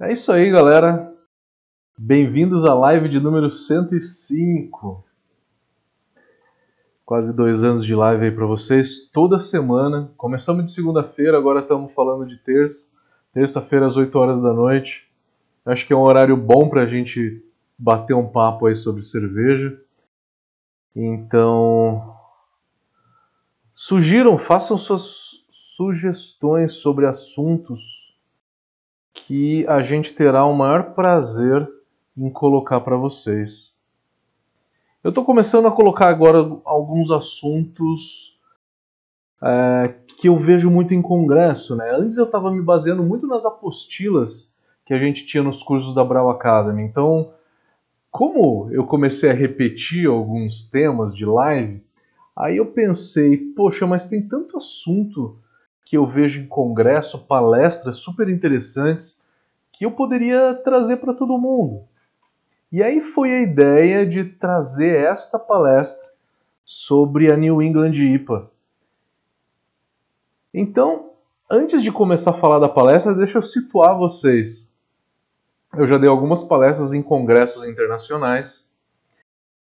É isso aí, galera. Bem-vindos à live de número 105. Quase dois anos de live aí para vocês, toda semana. Começamos de segunda-feira, agora estamos falando de terça. Terça-feira às 8 horas da noite. Acho que é um horário bom para a gente bater um papo aí sobre cerveja. Então, sugiram, façam suas sugestões sobre assuntos que a gente terá o maior prazer em colocar para vocês. Eu estou começando a colocar agora alguns assuntos é, que eu vejo muito em congresso. Né? Antes eu estava me baseando muito nas apostilas que a gente tinha nos cursos da Brau Academy. Então, como eu comecei a repetir alguns temas de live, aí eu pensei, poxa, mas tem tanto assunto que eu vejo em congresso, palestras super interessantes, que eu poderia trazer para todo mundo. E aí foi a ideia de trazer esta palestra sobre a New England IPA. Então, antes de começar a falar da palestra, deixa eu situar vocês. Eu já dei algumas palestras em congressos internacionais.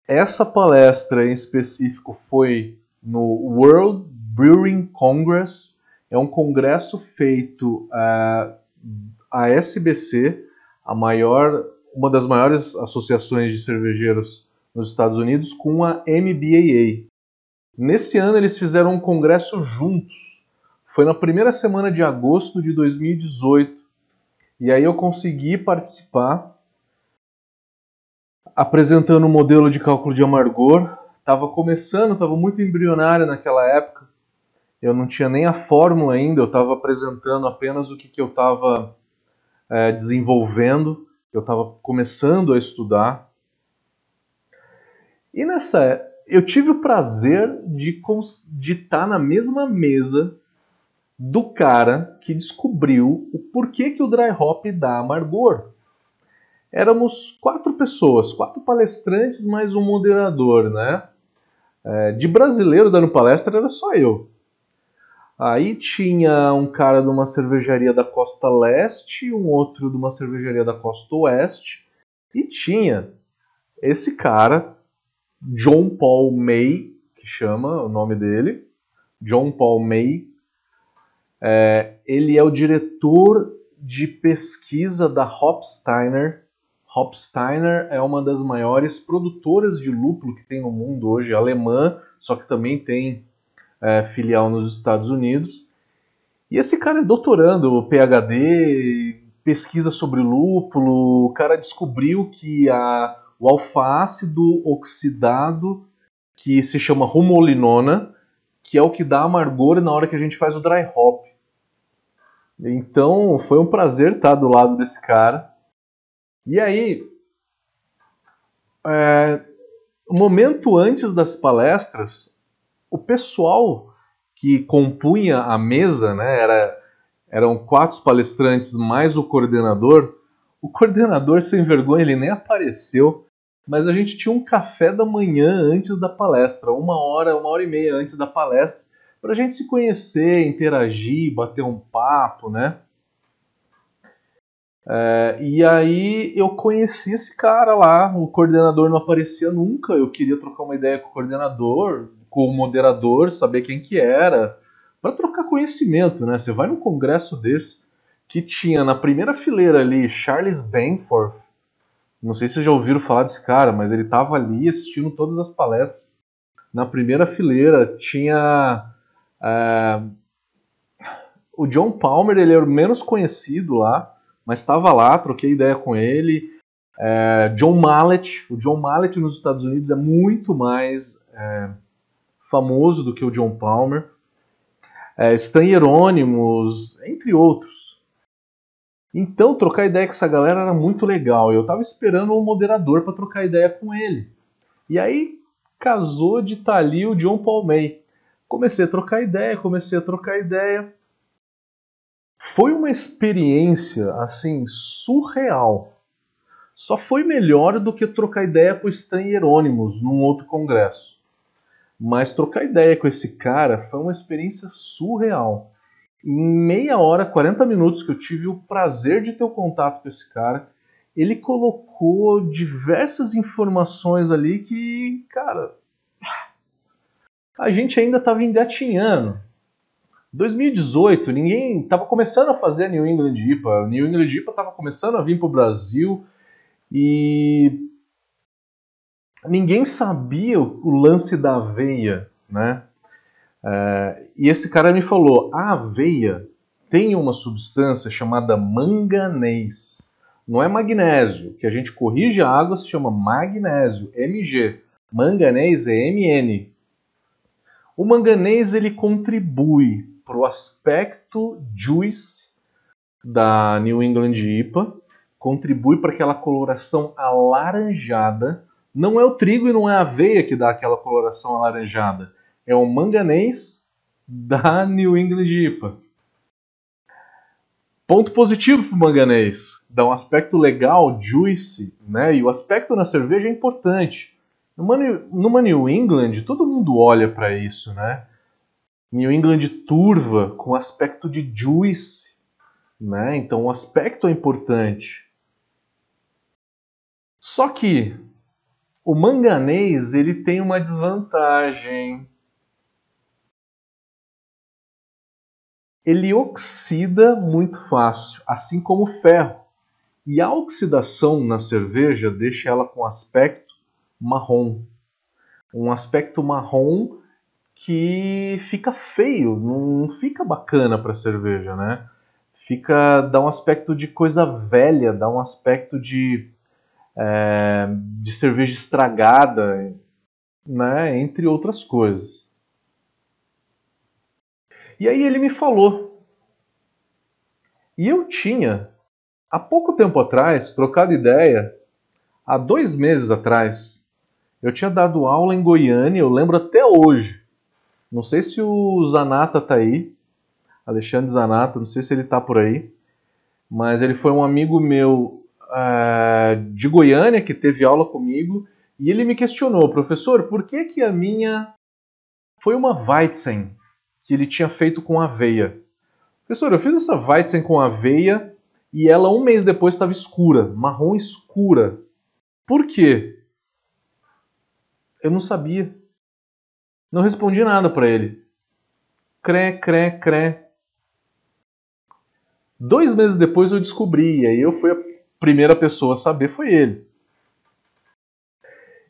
Essa palestra em específico foi no World Brewing Congress. É um congresso feito uh, a SBC, a maior, uma das maiores associações de cervejeiros nos Estados Unidos, com a MBAA. Nesse ano eles fizeram um congresso juntos. Foi na primeira semana de agosto de 2018 e aí eu consegui participar apresentando um modelo de cálculo de amargor. Estava começando, estava muito embrionário naquela época. Eu não tinha nem a fórmula ainda, eu estava apresentando apenas o que, que eu estava é, desenvolvendo, eu estava começando a estudar. E nessa eu tive o prazer de estar tá na mesma mesa do cara que descobriu o porquê que o dry hop dá amargor. Éramos quatro pessoas, quatro palestrantes mais um moderador, né? É, de brasileiro dando palestra era só eu. Aí tinha um cara de uma cervejaria da costa leste, um outro de uma cervejaria da costa oeste, e tinha esse cara, John Paul May, que chama o nome dele, John Paul May, é, ele é o diretor de pesquisa da Hopsteiner. Hopsteiner é uma das maiores produtoras de lúpulo que tem no mundo hoje, alemã, só que também tem é, filial nos Estados Unidos. E esse cara é doutorando, PhD, pesquisa sobre lúpulo. O cara descobriu que a, o alfa-ácido oxidado, que se chama rumolinona, que é o que dá amargor na hora que a gente faz o dry hop. Então foi um prazer estar do lado desse cara. E aí, é, momento antes das palestras, o pessoal que compunha a mesa, né, era, eram quatro palestrantes mais o coordenador. O coordenador, sem vergonha, ele nem apareceu mas a gente tinha um café da manhã antes da palestra, uma hora, uma hora e meia antes da palestra, para a gente se conhecer, interagir, bater um papo, né? É, e aí eu conheci esse cara lá, o coordenador não aparecia nunca, eu queria trocar uma ideia com o coordenador, com o moderador, saber quem que era, para trocar conhecimento, né? Você vai num congresso desse que tinha na primeira fileira ali Charles Benford, não sei se vocês já ouviram falar desse cara, mas ele estava ali assistindo todas as palestras. Na primeira fileira tinha é, o John Palmer, ele era o menos conhecido lá, mas estava lá, troquei ideia com ele. É, John Mallet, o John Mallet nos Estados Unidos é muito mais é, famoso do que o John Palmer. É, Stan Hieronymus, entre outros. Então, trocar ideia com essa galera era muito legal. Eu tava esperando um moderador para trocar ideia com ele. E aí casou de estar tá ali o John Paul May. Comecei a trocar ideia, comecei a trocar ideia. Foi uma experiência assim surreal. Só foi melhor do que trocar ideia com o Stan Hieronymus num outro congresso. Mas trocar ideia com esse cara foi uma experiência surreal. em meia hora, 40 minutos que eu tive o prazer de ter o contato com esse cara, ele colocou diversas informações ali que, cara, a gente ainda estava engatinhando. 2018, ninguém estava começando a fazer a New England IPA. A New England IPA estava começando a vir para o Brasil e ninguém sabia o lance da aveia, né? É, e esse cara me falou: a aveia tem uma substância chamada manganês. Não é magnésio, que a gente corrige a água se chama magnésio, Mg. Manganês é Mn. O manganês ele contribui para o aspecto juice da New England IPA, contribui para aquela coloração alaranjada. Não é o trigo e não é a aveia que dá aquela coloração alaranjada, é o manganês da New England IPA. Ponto positivo para o manganês, dá um aspecto legal, juicy, né? E o aspecto na cerveja é importante. Numa, New England, todo mundo olha para isso, né? New England turva com aspecto de juice, né? Então o aspecto é importante. Só que o manganês ele tem uma desvantagem. Ele oxida muito fácil, assim como o ferro. E a oxidação na cerveja deixa ela com aspecto marrom. Um aspecto marrom que fica feio, não fica bacana para cerveja, né? Fica dá um aspecto de coisa velha, dá um aspecto de é, de cerveja estragada, né? Entre outras coisas. E aí ele me falou. E eu tinha, há pouco tempo atrás, trocado ideia, há dois meses atrás, eu tinha dado aula em Goiânia, eu lembro até hoje, não sei se o Zanata tá aí, Alexandre Zanata, não sei se ele tá por aí, mas ele foi um amigo meu uh, de Goiânia que teve aula comigo e ele me questionou, professor, por que que a minha foi uma Weizen que ele tinha feito com aveia? Professor, eu fiz essa Weizen com aveia e ela um mês depois estava escura, marrom escura. Por quê? Eu não sabia. Não respondi nada para ele. Cré, cré, cré. Dois meses depois eu descobri, e aí eu fui primeira pessoa a saber, foi ele.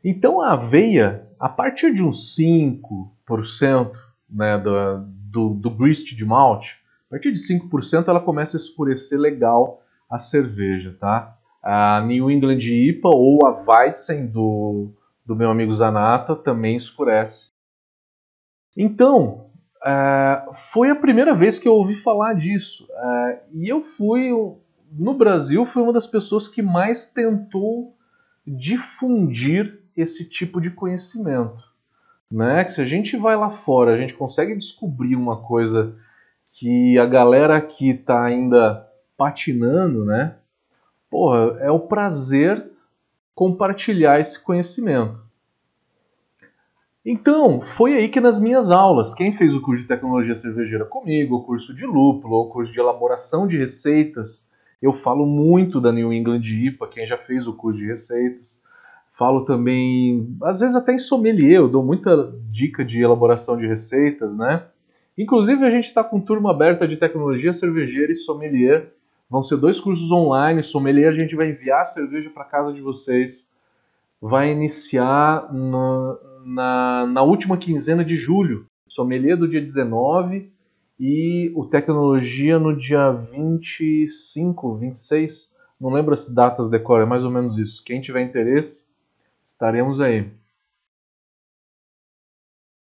Então a aveia, a partir de uns 5% né, do, do, do grist de malte, a partir de 5% ela começa a escurecer legal a cerveja, tá? A New England IPA ou a Weizen do, do meu amigo Zanata também escurece então, uh, foi a primeira vez que eu ouvi falar disso. Uh, e eu fui, no Brasil, fui uma das pessoas que mais tentou difundir esse tipo de conhecimento. Né? Que se a gente vai lá fora, a gente consegue descobrir uma coisa que a galera aqui está ainda patinando, né? Porra, é o prazer compartilhar esse conhecimento. Então, foi aí que nas minhas aulas, quem fez o curso de tecnologia cervejeira comigo, o curso de lúpulo, o curso de elaboração de receitas, eu falo muito da New England IPA, quem já fez o curso de receitas. Falo também, às vezes até em sommelier, eu dou muita dica de elaboração de receitas, né? Inclusive a gente está com turma aberta de tecnologia cervejeira e sommelier. Vão ser dois cursos online. Sommelier a gente vai enviar a cerveja para casa de vocês. Vai iniciar na, na, na última quinzena de julho. Sommelier do dia 19 e o Tecnologia no dia 25, 26. Não lembro as datas decora, é mais ou menos isso. Quem tiver interesse, estaremos aí.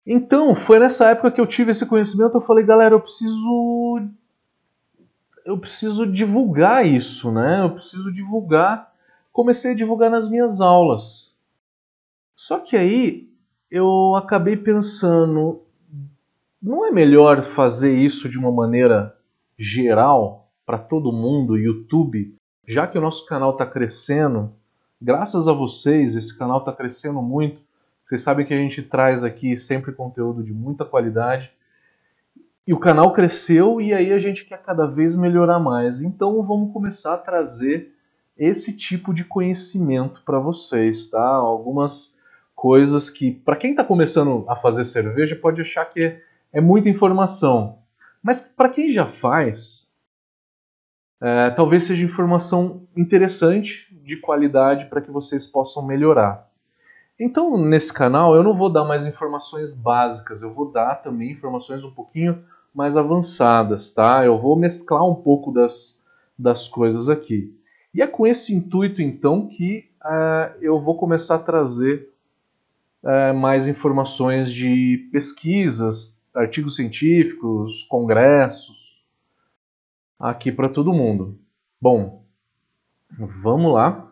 Então, foi nessa época que eu tive esse conhecimento, eu falei, galera, eu preciso eu preciso divulgar isso, né? Eu preciso divulgar. Comecei a divulgar nas minhas aulas. Só que aí eu acabei pensando, não é melhor fazer isso de uma maneira geral para todo mundo, YouTube, já que o nosso canal está crescendo, graças a vocês, esse canal está crescendo muito. Vocês sabem que a gente traz aqui sempre conteúdo de muita qualidade. E o canal cresceu e aí a gente quer cada vez melhorar mais. Então vamos começar a trazer esse tipo de conhecimento para vocês, tá? Algumas coisas que, para quem está começando a fazer cerveja, pode achar que é, é muita informação. Mas para quem já faz, é, talvez seja informação interessante, de qualidade, para que vocês possam melhorar. Então, nesse canal, eu não vou dar mais informações básicas, eu vou dar também informações um pouquinho mais avançadas, tá? Eu vou mesclar um pouco das, das coisas aqui. E é com esse intuito, então, que uh, eu vou começar a trazer uh, mais informações de pesquisas, artigos científicos, congressos, aqui para todo mundo. Bom, vamos lá.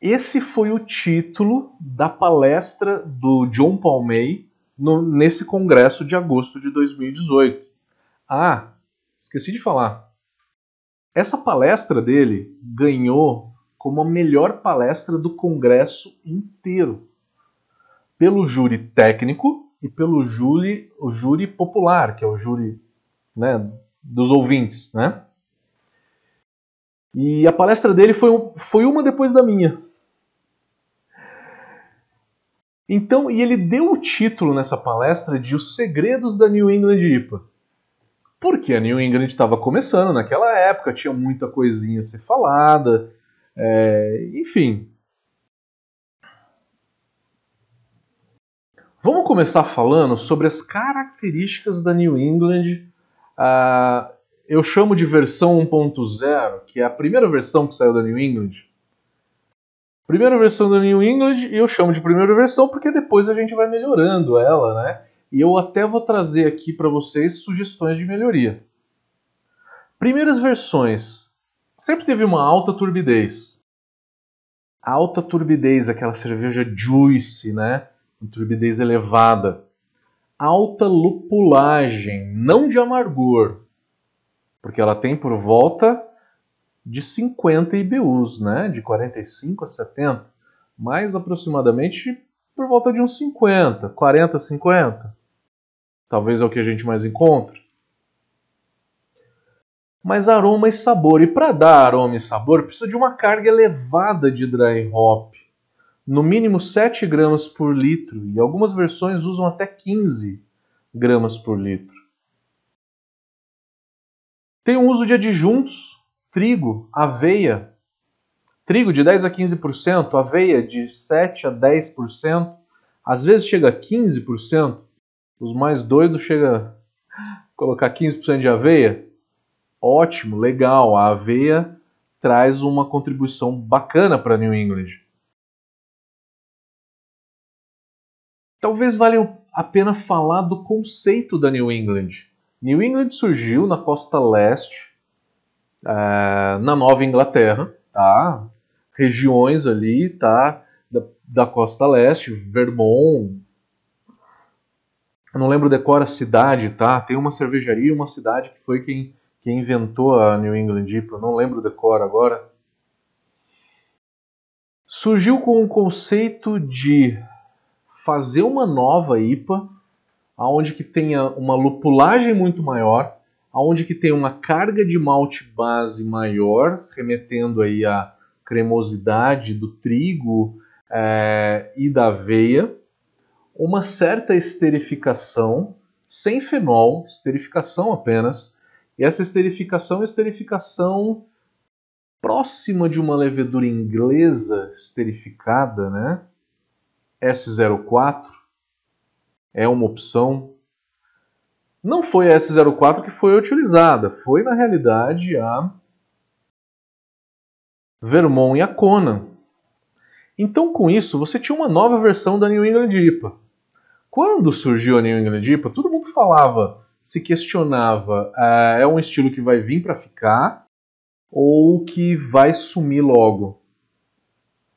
Esse foi o título da palestra do John Paul May no, nesse congresso de agosto de 2018. Ah, esqueci de falar. Essa palestra dele ganhou como a melhor palestra do congresso inteiro. Pelo júri técnico e pelo júri, o júri popular, que é o júri né, dos ouvintes, né? E a palestra dele foi, foi uma depois da minha. Então, e ele deu o título nessa palestra de Os Segredos da New England IPA. Porque a New England estava começando naquela época, tinha muita coisinha a ser falada, é, enfim. Vamos começar falando sobre as características da New England. Uh, eu chamo de versão 1.0, que é a primeira versão que saiu da New England. Primeira versão da New England, eu chamo de primeira versão porque depois a gente vai melhorando ela, né? E eu até vou trazer aqui para vocês sugestões de melhoria. Primeiras versões. Sempre teve uma alta turbidez. Alta turbidez, aquela cerveja juicy, né? Turbidez elevada. Alta lupulagem, não de amargor, porque ela tem por volta de 50 IBUs, né? de 45 a 70, mais aproximadamente por volta de uns 50, 40, 50. Talvez é o que a gente mais encontra. Mas aroma e sabor. E para dar aroma e sabor, precisa de uma carga elevada de dry hop. No mínimo 7 gramas por litro, e algumas versões usam até 15 gramas por litro. Tem o uso de adjuntos trigo, aveia, trigo de 10 a 15%, aveia de 7 a 10%, às vezes chega a 15%, os mais doidos chega a colocar 15% de aveia. Ótimo, legal, a aveia traz uma contribuição bacana para New England. Talvez valha a pena falar do conceito da New England. New England surgiu na costa leste é, na Nova Inglaterra, tá? Regiões ali, tá? Da, da costa leste, Vermont. Eu não lembro decora a cidade, tá? Tem uma cervejaria, uma cidade que foi quem, quem inventou a New England IPA, não lembro decora agora. Surgiu com o conceito de fazer uma nova IPA, aonde que tenha uma lupulagem muito maior, aonde que tem uma carga de malte base maior, remetendo aí à cremosidade do trigo é, e da aveia, uma certa esterificação, sem fenol, esterificação apenas, e essa esterificação é esterificação próxima de uma levedura inglesa esterificada, né? S04 é uma opção não foi a S04 que foi utilizada, foi na realidade a Vermont e a Conan. Então, com isso, você tinha uma nova versão da New England IPA. Quando surgiu a New England IPA, todo mundo falava, se questionava, ah, é um estilo que vai vir para ficar ou que vai sumir logo?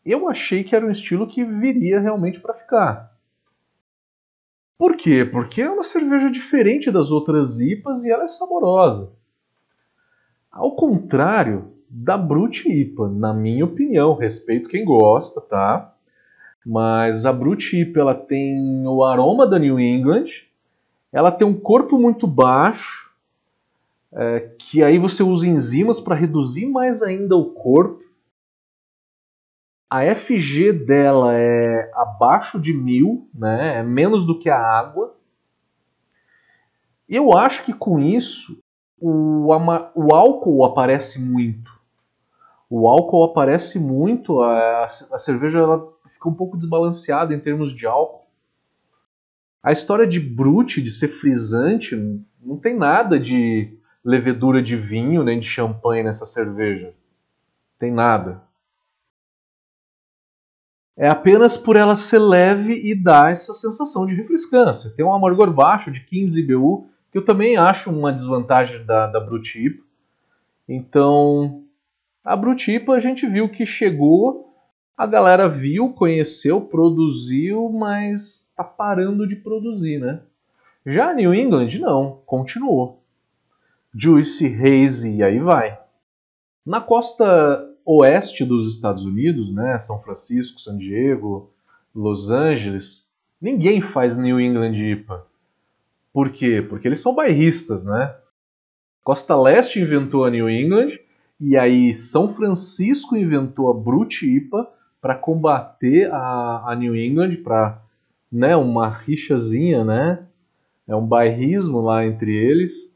Eu achei que era um estilo que viria realmente para ficar. Por quê? Porque é uma cerveja diferente das outras IPAs e ela é saborosa. Ao contrário da Brut IPA, na minha opinião, respeito quem gosta, tá? Mas a Brut IPA ela tem o aroma da New England, ela tem um corpo muito baixo, é, que aí você usa enzimas para reduzir mais ainda o corpo. A FG dela é abaixo de mil, né? é menos do que a água. Eu acho que com isso o, o álcool aparece muito. O álcool aparece muito, a, a cerveja ela fica um pouco desbalanceada em termos de álcool. A história de brute, de ser frisante, não tem nada de levedura de vinho nem de champanhe nessa cerveja. Tem nada. É apenas por ela ser leve e dar essa sensação de refrescância. Tem um amargor baixo de 15 BU, que eu também acho uma desvantagem da, da Brutipa. Então, a Brutipa a gente viu que chegou, a galera viu, conheceu, produziu, mas tá parando de produzir, né? Já a New England não, continuou. Juice, Haze e aí vai. Na costa oeste dos Estados Unidos, né, São Francisco, San Diego, Los Angeles, ninguém faz New England IPA. Por quê? Porque eles são bairristas, né? Costa Leste inventou a New England e aí São Francisco inventou a Brut IPA para combater a, a New England, para né, uma rixazinha, né? É um bairrismo lá entre eles.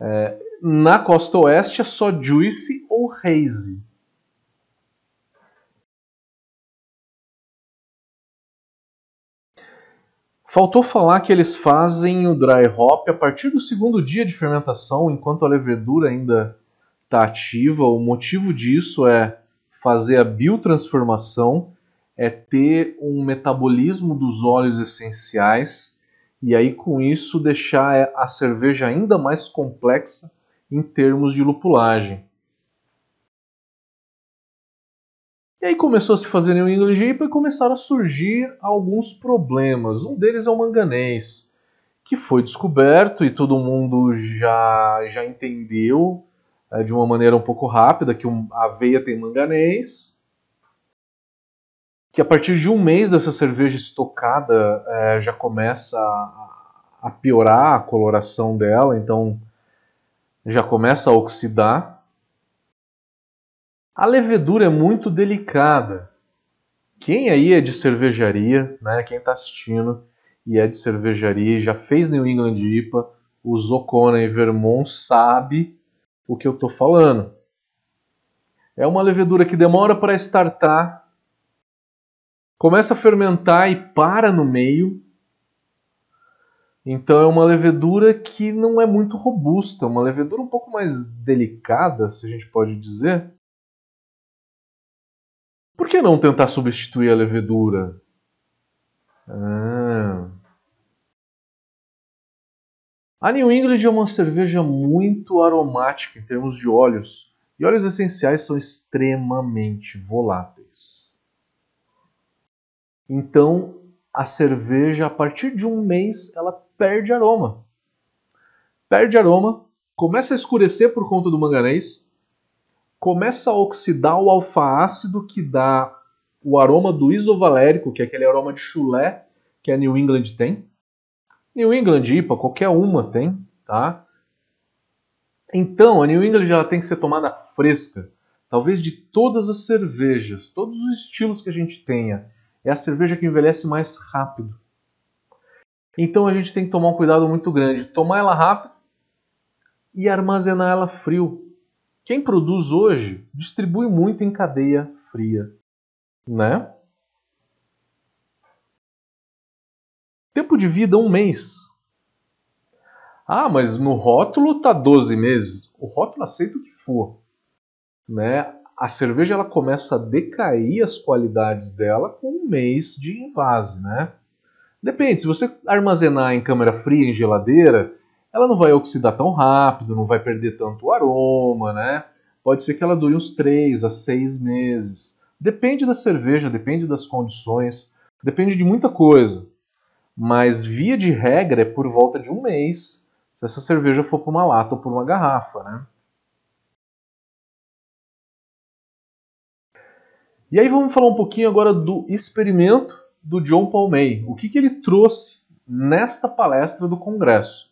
É, na costa oeste é só Juice ou Haze. Faltou falar que eles fazem o dry hop a partir do segundo dia de fermentação, enquanto a levedura ainda está ativa. O motivo disso é fazer a biotransformação, é ter um metabolismo dos óleos essenciais e aí com isso deixar a cerveja ainda mais complexa em termos de lupulagem. E aí começou a se fazer New England e começaram a surgir alguns problemas. Um deles é o manganês, que foi descoberto e todo mundo já, já entendeu é, de uma maneira um pouco rápida que a aveia tem manganês, que a partir de um mês dessa cerveja estocada é, já começa a, a piorar a coloração dela, então já começa a oxidar. A levedura é muito delicada. Quem aí é de cervejaria, né? Quem está assistindo e é de cervejaria, já fez New England IPA, usou Kona e Vermont, sabe o que eu estou falando. É uma levedura que demora para estartar, começa a fermentar e para no meio. Então é uma levedura que não é muito robusta, uma levedura um pouco mais delicada, se a gente pode dizer. Por que não tentar substituir a levedura? Ah. A New England é uma cerveja muito aromática em termos de óleos, e óleos essenciais são extremamente voláteis. Então, a cerveja, a partir de um mês, ela perde aroma. Perde aroma, começa a escurecer por conta do manganês, começa a oxidar o alfa-ácido que dá o aroma do isovalérico, que é aquele aroma de chulé que a New England tem. New England IPA, qualquer uma tem, tá? Então, a New England ela tem que ser tomada fresca. Talvez de todas as cervejas, todos os estilos que a gente tenha, é a cerveja que envelhece mais rápido. Então a gente tem que tomar um cuidado muito grande, tomar ela rápido e armazenar ela frio. Quem produz hoje distribui muito em cadeia fria, né? Tempo de vida um mês. Ah, mas no rótulo tá 12 meses. O rótulo aceita o que for, né? A cerveja ela começa a decair as qualidades dela com um mês de invase, né? Depende, se você armazenar em câmara fria, em geladeira, ela não vai oxidar tão rápido, não vai perder tanto o aroma, né? Pode ser que ela dure uns 3 a 6 meses. Depende da cerveja, depende das condições, depende de muita coisa. Mas via de regra é por volta de um mês se essa cerveja for para uma lata ou para uma garrafa, né? E aí vamos falar um pouquinho agora do experimento do John Paul May. O que, que ele trouxe nesta palestra do Congresso?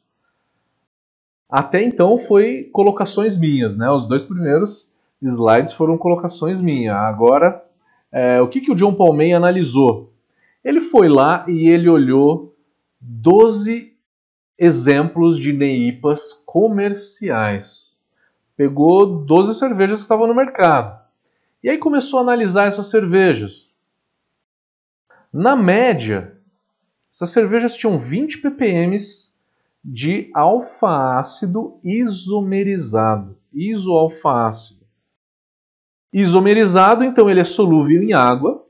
Até então foi colocações minhas, né? Os dois primeiros slides foram colocações minhas. Agora, é, o que, que o John Paul May analisou? Ele foi lá e ele olhou 12 exemplos de NEIPAs comerciais. Pegou 12 cervejas que estavam no mercado. E aí começou a analisar essas cervejas. Na média, essas cervejas tinham 20 ppm de alfa-ácido isomerizado. Isoalfa-ácido. Isomerizado, então, ele é solúvel em água.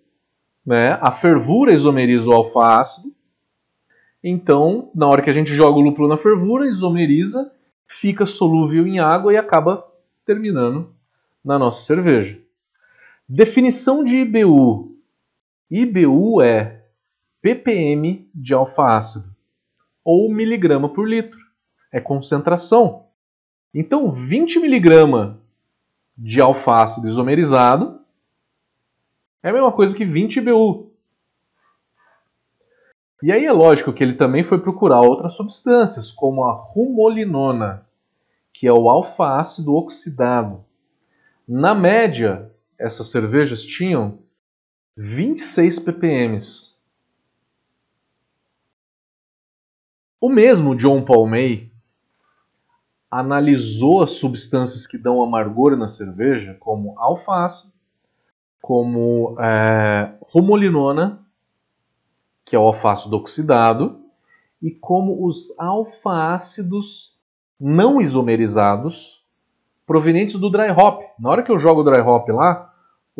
Né? A fervura isomeriza o alfa-ácido. Então, na hora que a gente joga o lúpulo na fervura, isomeriza, fica solúvel em água e acaba terminando na nossa cerveja. Definição de IBU. IBU é ppm de alfa-ácido ou miligrama por litro. É concentração. Então, 20 miligramas de alfa-ácido isomerizado é a mesma coisa que 20 IBU. E aí é lógico que ele também foi procurar outras substâncias, como a rumolinona, que é o alfa-ácido oxidado. Na média, essas cervejas tinham 26 ppm. O mesmo John Paul May analisou as substâncias que dão amargor na cerveja, como alface, como é, rumolinona, que é o alfácido oxidado, e como os alfa-ácidos não isomerizados provenientes do dry hop. Na hora que eu jogo o dry hop lá,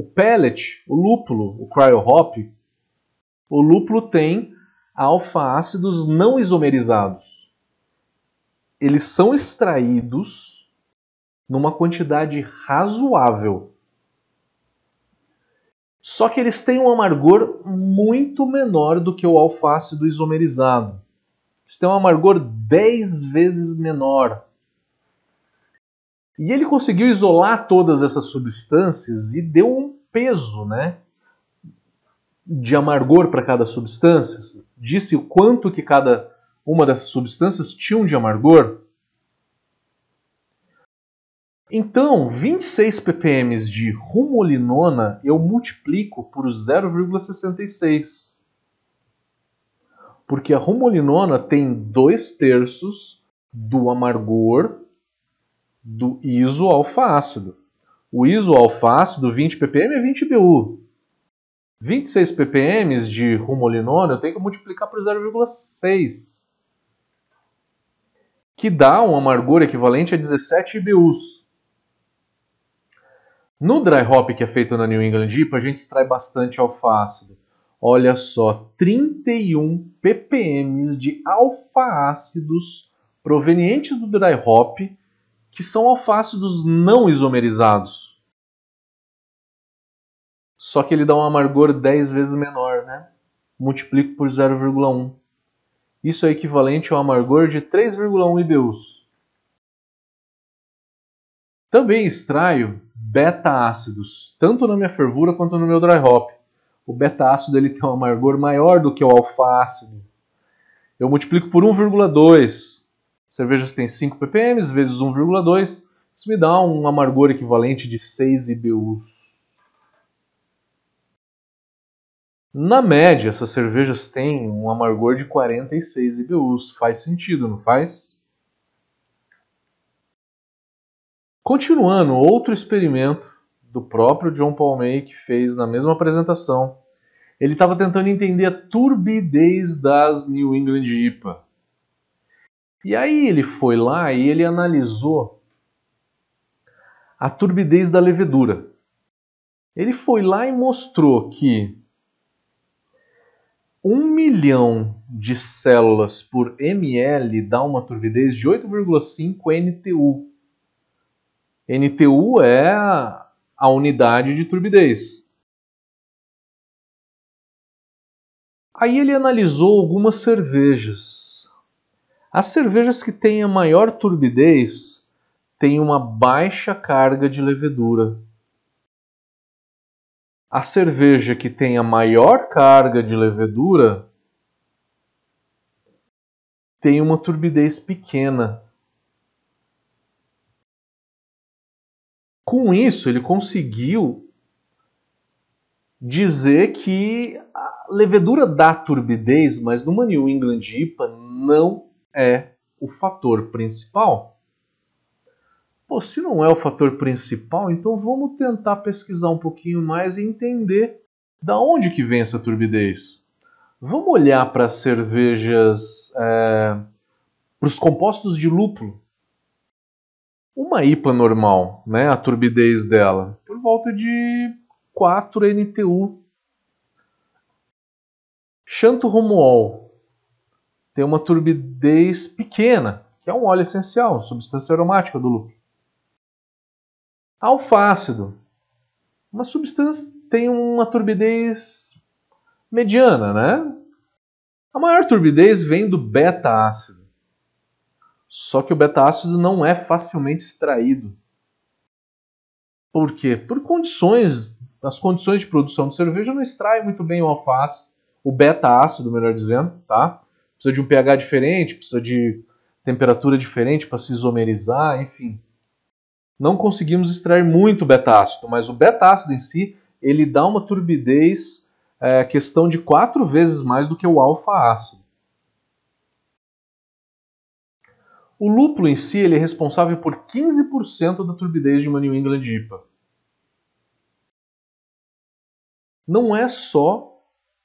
o pellet, o lúpulo, o cryo hop, o lúpulo tem alfa-ácidos não isomerizados. Eles são extraídos numa quantidade razoável. Só que eles têm um amargor muito menor do que o alfácido isomerizado. Eles têm um amargor 10 vezes menor. E ele conseguiu isolar todas essas substâncias e deu um peso, né? de amargor para cada substância, disse o quanto que cada uma dessas substâncias tinham de amargor. Então, 26 ppm de rumolinona eu multiplico por 0,66. Porque a rumolinona tem 2 terços do amargor do isoalfa-ácido. O isoalfa-ácido, 20 ppm, é 20 BU. 26 ppm de rumolinona eu tenho que multiplicar por 0,6, que dá um amargor equivalente a 17 IBUs. No dry hop que é feito na New England IPA, a gente extrai bastante alfa-ácido. Olha só, 31 ppm de alfa-ácidos provenientes do dry hop, que são alfácidos não isomerizados. Só que ele dá um amargor 10 vezes menor, né? Multiplico por 0,1. Isso é equivalente ao amargor de 3,1 IBUs. Também extraio beta-ácidos, tanto na minha fervura quanto no meu dry hop. O beta-ácido ele tem um amargor maior do que o alfa-ácido. Eu multiplico por 1,2. Cervejas têm 5 ppm vezes 1,2. Isso me dá um amargor equivalente de 6 IBUs. Na média, essas cervejas têm um amargor de 46 IBUs. Faz sentido, não faz? Continuando, outro experimento do próprio John Paul May que fez na mesma apresentação. Ele estava tentando entender a turbidez das New England IPA. E aí ele foi lá e ele analisou a turbidez da levedura. Ele foi lá e mostrou que 1 milhão de células por ml dá uma turbidez de 8,5 NTU. NTU é a unidade de turbidez. Aí ele analisou algumas cervejas. As cervejas que têm a maior turbidez têm uma baixa carga de levedura. a cerveja que tem a maior carga de levedura tem uma turbidez pequena. Com isso, ele conseguiu dizer que a levedura dá turbidez, mas numa New England IPA não é o fator principal. Pô, se não é o fator principal, então vamos tentar pesquisar um pouquinho mais e entender da onde que vem essa turbidez. Vamos olhar para as cervejas, é, para os compostos de lúpulo. Uma IPA normal, né, a turbidez dela, por volta de 4 NTU. Chanto Romuol tem uma turbidez pequena, que é um óleo essencial, substância aromática do lúpulo. Alfácido, uma substância tem uma turbidez mediana, né? A maior turbidez vem do beta-ácido. Só que o beta-ácido não é facilmente extraído. Por quê? Por condições, as condições de produção de cerveja não extrai muito bem o alface, o beta-ácido, melhor dizendo, tá? Precisa de um pH diferente, precisa de temperatura diferente para se isomerizar, enfim. Não conseguimos extrair muito beta-ácido, mas o beta-ácido em si, ele dá uma turbidez é, questão de quatro vezes mais do que o alfa-ácido. O lúpulo em si ele é responsável por 15% da turbidez de uma New England IPA. Não é só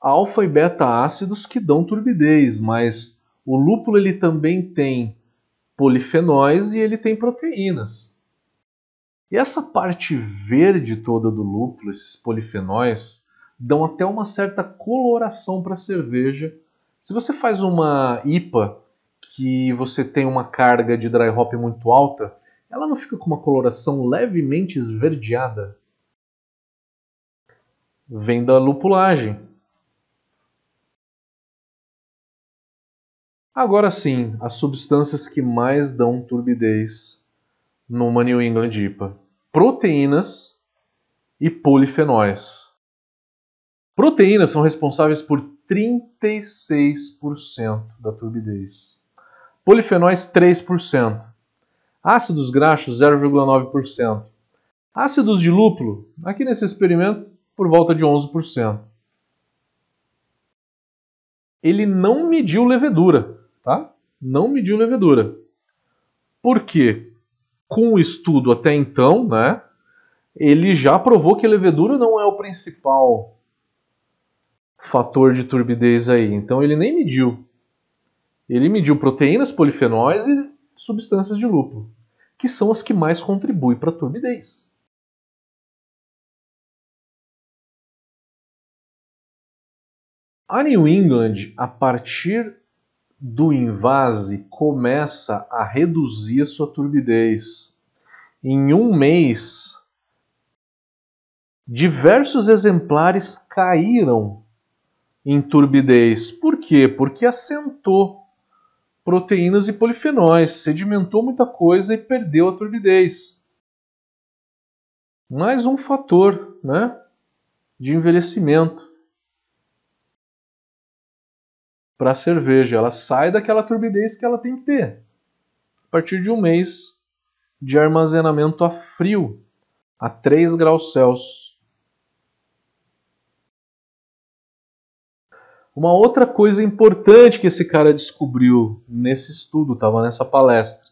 alfa e beta ácidos que dão turbidez, mas o lúpulo ele também tem polifenóis e ele tem proteínas. E essa parte verde toda do lúpulo, esses polifenóis, dão até uma certa coloração para a cerveja. Se você faz uma IPA que você tem uma carga de dry hop muito alta, ela não fica com uma coloração levemente esverdeada? Vem da lupulagem. Agora sim, as substâncias que mais dão turbidez numa New England IPA: proteínas e polifenóis. Proteínas são responsáveis por 36% da turbidez. Polifenóis 3%. Ácidos graxos 0,9%. Ácidos de lúpulo, aqui nesse experimento, por volta de 11%. Ele não mediu levedura, tá? Não mediu levedura. Por quê? Com o estudo até então, né, ele já provou que a levedura não é o principal fator de turbidez aí. Então ele nem mediu. Ele mediu proteínas, polifenóis e substâncias de lúpulo, que são as que mais contribuem para a turbidez. A New England, a partir do invase, começa a reduzir sua turbidez. Em um mês, diversos exemplares caíram em turbidez. Por quê? Porque assentou proteínas e polifenóis, sedimentou muita coisa e perdeu a turbidez. Mais um fator né, de envelhecimento para a cerveja. Ela sai daquela turbidez que ela tem que ter. A partir de um mês de armazenamento a frio, a 3 graus Celsius. Uma outra coisa importante que esse cara descobriu nesse estudo, estava nessa palestra,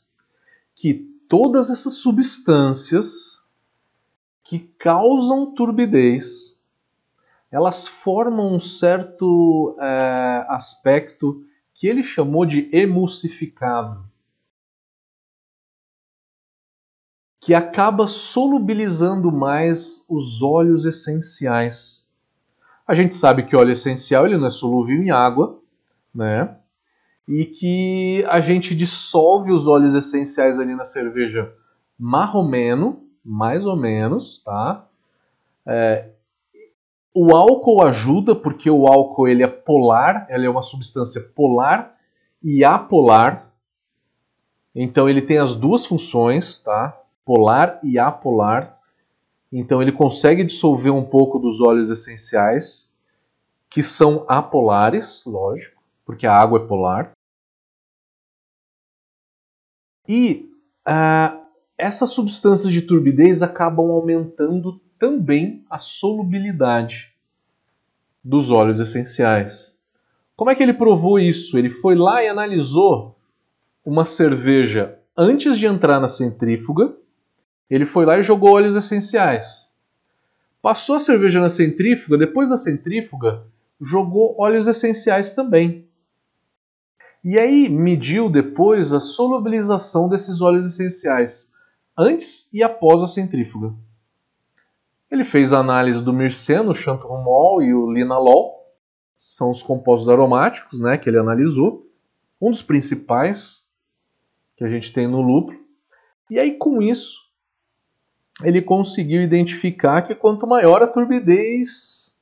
que todas essas substâncias que causam turbidez, elas formam um certo é, aspecto que ele chamou de emulsificado, que acaba solubilizando mais os óleos essenciais. A gente sabe que óleo essencial ele não é solúvel em água, né? E que a gente dissolve os óleos essenciais ali na cerveja marromeno, mais ou menos, tá? É, o álcool ajuda porque o álcool ele é polar, ele é uma substância polar e apolar. Então ele tem as duas funções, tá? Polar e apolar. Então ele consegue dissolver um pouco dos óleos essenciais, que são apolares, lógico, porque a água é polar. E uh, essas substâncias de turbidez acabam aumentando também a solubilidade dos óleos essenciais. Como é que ele provou isso? Ele foi lá e analisou uma cerveja antes de entrar na centrífuga. Ele foi lá e jogou óleos essenciais. Passou a cerveja na centrífuga, depois da centrífuga, jogou óleos essenciais também. E aí mediu depois a solubilização desses óleos essenciais, antes e após a centrífuga. Ele fez a análise do mirceno, o xantromol e o linalol, são os compostos aromáticos né, que ele analisou, um dos principais que a gente tem no lúpulo. E aí, com isso, ele conseguiu identificar que quanto maior a turbidez,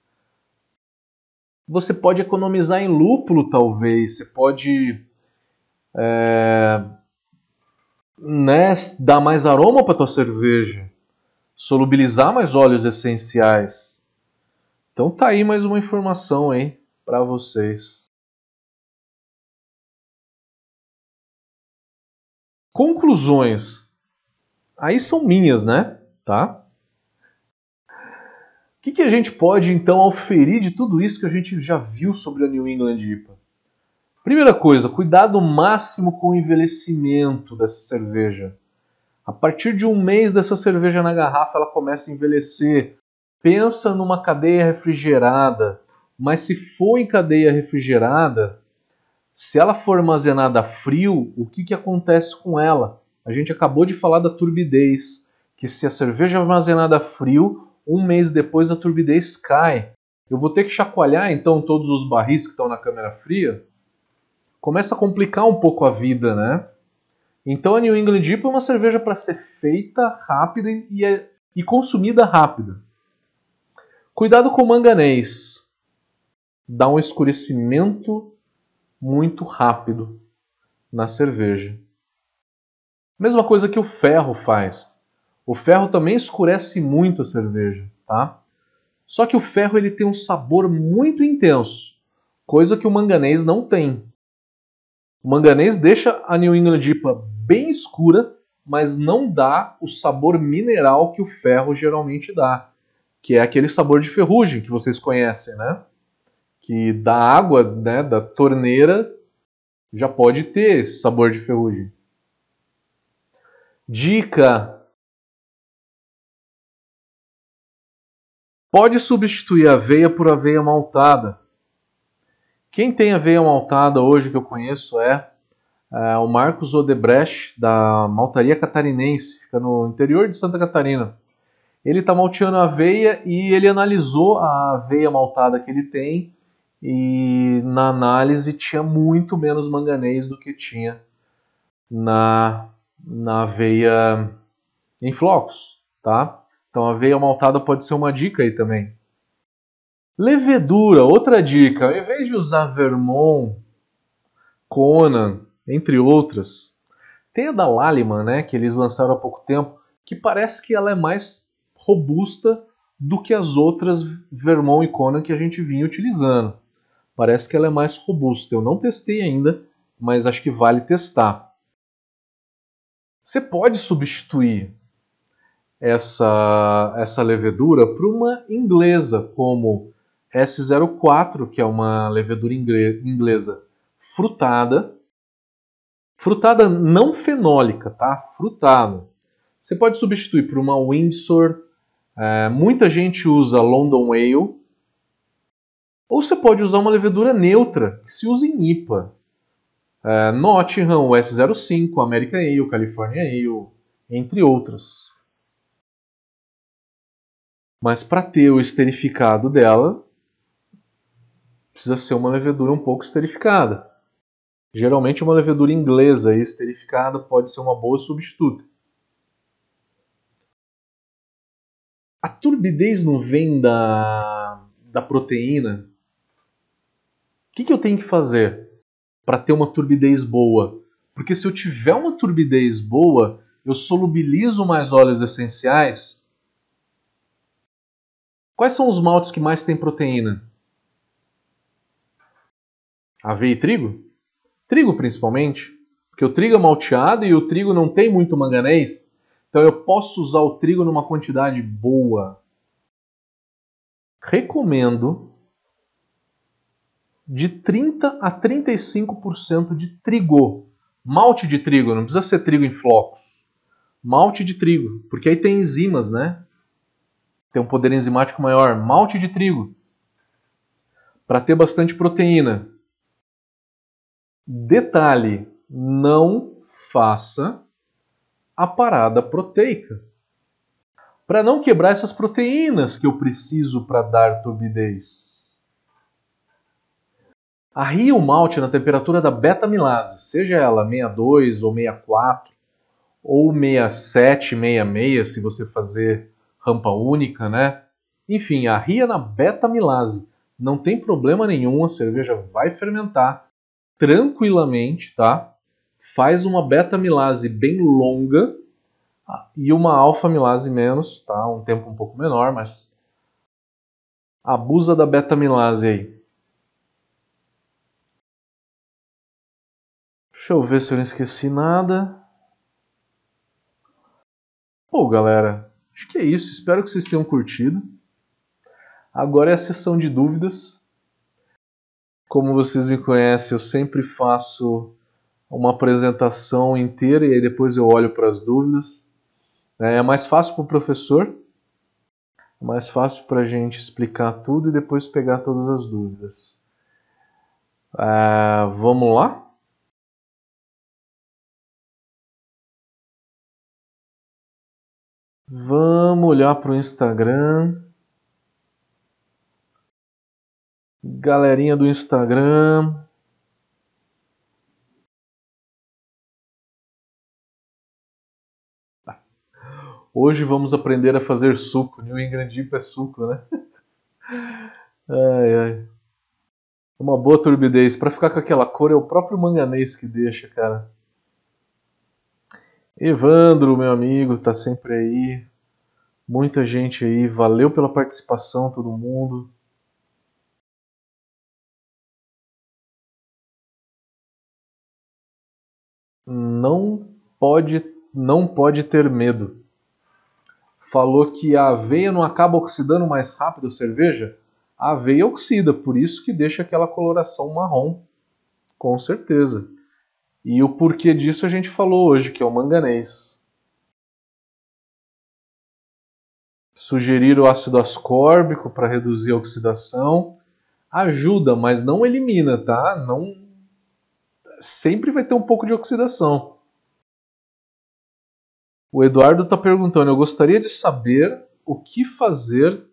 você pode economizar em lúpulo, talvez. Você pode é, né, dar mais aroma para tua cerveja, solubilizar mais óleos essenciais. Então tá aí mais uma informação aí para vocês. Conclusões. Aí são minhas, né? Tá? O que, que a gente pode então auferir de tudo isso que a gente já viu sobre a New England IPA? Primeira coisa, cuidado máximo com o envelhecimento dessa cerveja. A partir de um mês dessa cerveja na garrafa, ela começa a envelhecer. Pensa numa cadeia refrigerada. Mas se for em cadeia refrigerada, se ela for armazenada a frio, o que, que acontece com ela? A gente acabou de falar da turbidez, que se a cerveja é armazenada a frio, um mês depois a turbidez cai. Eu vou ter que chacoalhar então todos os barris que estão na câmera fria? Começa a complicar um pouco a vida, né? Então a New England IPA é uma cerveja para ser feita rápida e, é, e consumida rápida. Cuidado com o manganês dá um escurecimento muito rápido na cerveja. Mesma coisa que o ferro faz. O ferro também escurece muito a cerveja, tá? Só que o ferro ele tem um sabor muito intenso, coisa que o manganês não tem. O manganês deixa a New England IPA bem escura, mas não dá o sabor mineral que o ferro geralmente dá, que é aquele sabor de ferrugem que vocês conhecem, né? que da água, né, da torneira, já pode ter esse sabor de ferrugem. Dica: Pode substituir a aveia por aveia maltada. Quem tem aveia maltada hoje que eu conheço é, é o Marcos Odebrecht, da Maltaria Catarinense, fica no interior de Santa Catarina. Ele está malteando a aveia e ele analisou a aveia maltada que ele tem e na análise tinha muito menos manganês do que tinha na, na aveia em flocos, tá? Então a aveia maltada pode ser uma dica aí também. Levedura, outra dica, ao invés de usar Vermont, Conan, entre outras, tem a da Lallemand, né, que eles lançaram há pouco tempo, que parece que ela é mais robusta do que as outras Vermont e Conan que a gente vinha utilizando parece que ela é mais robusta. Eu não testei ainda, mas acho que vale testar. Você pode substituir essa, essa levedura por uma inglesa, como S04, que é uma levedura inglesa frutada. Frutada não fenólica, tá? Frutada. Você pode substituir por uma Windsor. É, muita gente usa London Ale, ou você pode usar uma levedura neutra, que se usa em IPA. É, Nottingham, o S05, American Ale, California Ale, entre outras. Mas para ter o esterificado dela, precisa ser uma levedura um pouco esterificada. Geralmente uma levedura inglesa esterificada pode ser uma boa substituta. A turbidez não vem da, da proteína o que, que eu tenho que fazer para ter uma turbidez boa? Porque se eu tiver uma turbidez boa, eu solubilizo mais óleos essenciais Quais são os maltes que mais têm proteína? Aveia e trigo? Trigo principalmente, porque o trigo é malteado e o trigo não tem muito manganês, então eu posso usar o trigo numa quantidade boa. Recomendo de 30 a 35% de trigo. Malte de trigo, não precisa ser trigo em flocos. Malte de trigo, porque aí tem enzimas, né? Tem um poder enzimático maior. Malte de trigo. Para ter bastante proteína. Detalhe: não faça a parada proteica. Para não quebrar essas proteínas que eu preciso para dar turbidez. Arrie o malte na temperatura da beta-milase, seja ela 62 ou 64 ou 67, 66 se você fazer rampa única, né? Enfim, arria na beta-milase. Não tem problema nenhum, a cerveja vai fermentar tranquilamente, tá? Faz uma beta-milase bem longa e uma alfa-milase menos, tá? Um tempo um pouco menor, mas abusa da beta-milase aí. Deixa eu ver se eu não esqueci nada. Pô, galera, acho que é isso. Espero que vocês tenham curtido. Agora é a sessão de dúvidas. Como vocês me conhecem, eu sempre faço uma apresentação inteira e aí depois eu olho para as dúvidas. É mais fácil para o professor, é mais fácil para a gente explicar tudo e depois pegar todas as dúvidas. É, vamos lá? Vamos olhar para o Instagram. Galerinha do Instagram. Hoje vamos aprender a fazer suco. New England Deep é suco, né? Ai, ai. Uma boa turbidez. Para ficar com aquela cor é o próprio manganês que deixa, cara. Evandro, meu amigo, tá sempre aí. Muita gente aí, valeu pela participação, todo mundo. Não pode, não pode ter medo. Falou que a aveia não acaba oxidando mais rápido a cerveja? A aveia oxida, por isso que deixa aquela coloração marrom. Com certeza. E o porquê disso a gente falou hoje, que é o manganês. Sugerir o ácido ascórbico para reduzir a oxidação ajuda, mas não elimina, tá? Não sempre vai ter um pouco de oxidação. O Eduardo está perguntando: eu gostaria de saber o que fazer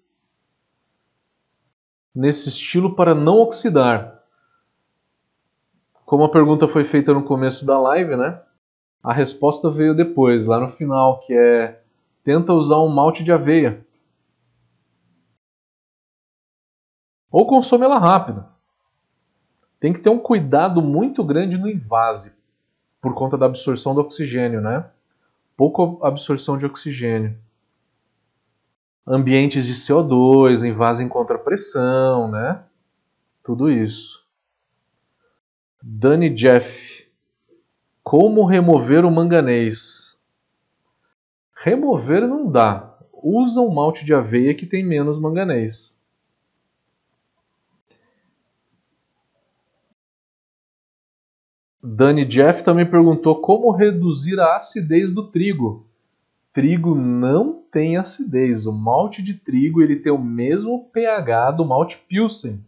nesse estilo para não oxidar como a pergunta foi feita no começo da live, né? A resposta veio depois, lá no final, que é tenta usar um malte de aveia. Ou consome ela rápido. Tem que ter um cuidado muito grande no invase, por conta da absorção do oxigênio, né? Pouca absorção de oxigênio. Ambientes de CO2, invase em contrapressão, né? Tudo isso. Dani Jeff. Como remover o manganês? Remover não dá. Usa um malte de aveia que tem menos manganês. Dani Jeff também perguntou como reduzir a acidez do trigo. Trigo não tem acidez. O malte de trigo ele tem o mesmo pH do malte Pilsen.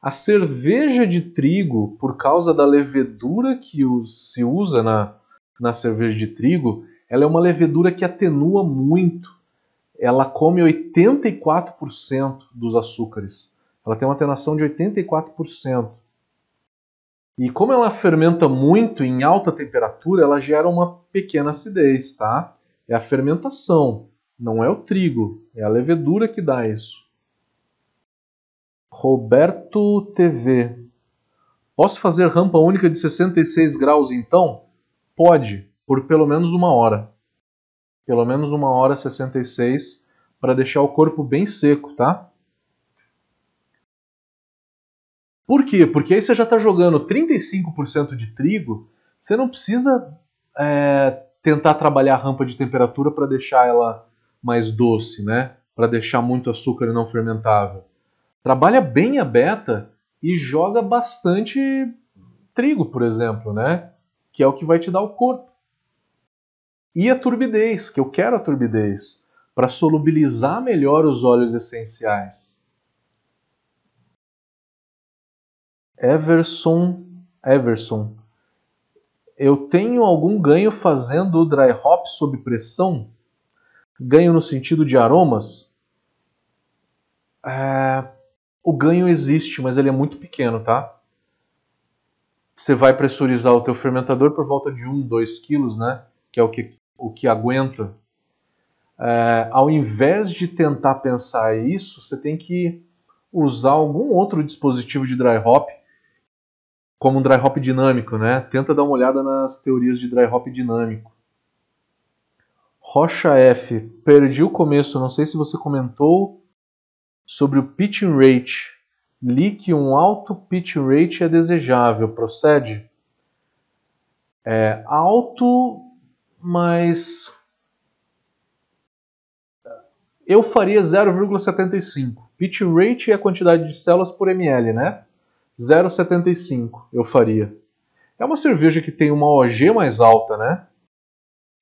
A cerveja de trigo, por causa da levedura que se usa na, na cerveja de trigo, ela é uma levedura que atenua muito. Ela come 84% dos açúcares. Ela tem uma atenuação de 84%. E como ela fermenta muito em alta temperatura, ela gera uma pequena acidez, tá? É a fermentação, não é o trigo, é a levedura que dá isso. Roberto TV. Posso fazer rampa única de 66 graus então? Pode, por pelo menos uma hora. Pelo menos uma hora 66 para deixar o corpo bem seco, tá? Por quê? Porque aí você já está jogando 35% de trigo, você não precisa é, tentar trabalhar a rampa de temperatura para deixar ela mais doce, né? Para deixar muito açúcar e não fermentável. Trabalha bem a beta e joga bastante trigo, por exemplo, né? Que é o que vai te dar o corpo. E a turbidez, que eu quero a turbidez, para solubilizar melhor os óleos essenciais. Everson, Everson, eu tenho algum ganho fazendo o dry hop sob pressão? Ganho no sentido de aromas? É, o ganho existe, mas ele é muito pequeno, tá? Você vai pressurizar o teu fermentador por volta de 1, 2 quilos, né? Que é o que, o que aguenta. É, ao invés de tentar pensar isso, você tem que usar algum outro dispositivo de dry hop como um dry hop dinâmico, né? Tenta dar uma olhada nas teorias de dry hop dinâmico. Rocha F, perdi o começo, não sei se você comentou sobre o pitching rate. Li que um alto pitching rate é desejável, procede? É alto, mas eu faria 0,75. Pitching rate é a quantidade de células por ml, né? 0,75 eu faria. É uma cerveja que tem uma OG mais alta, né?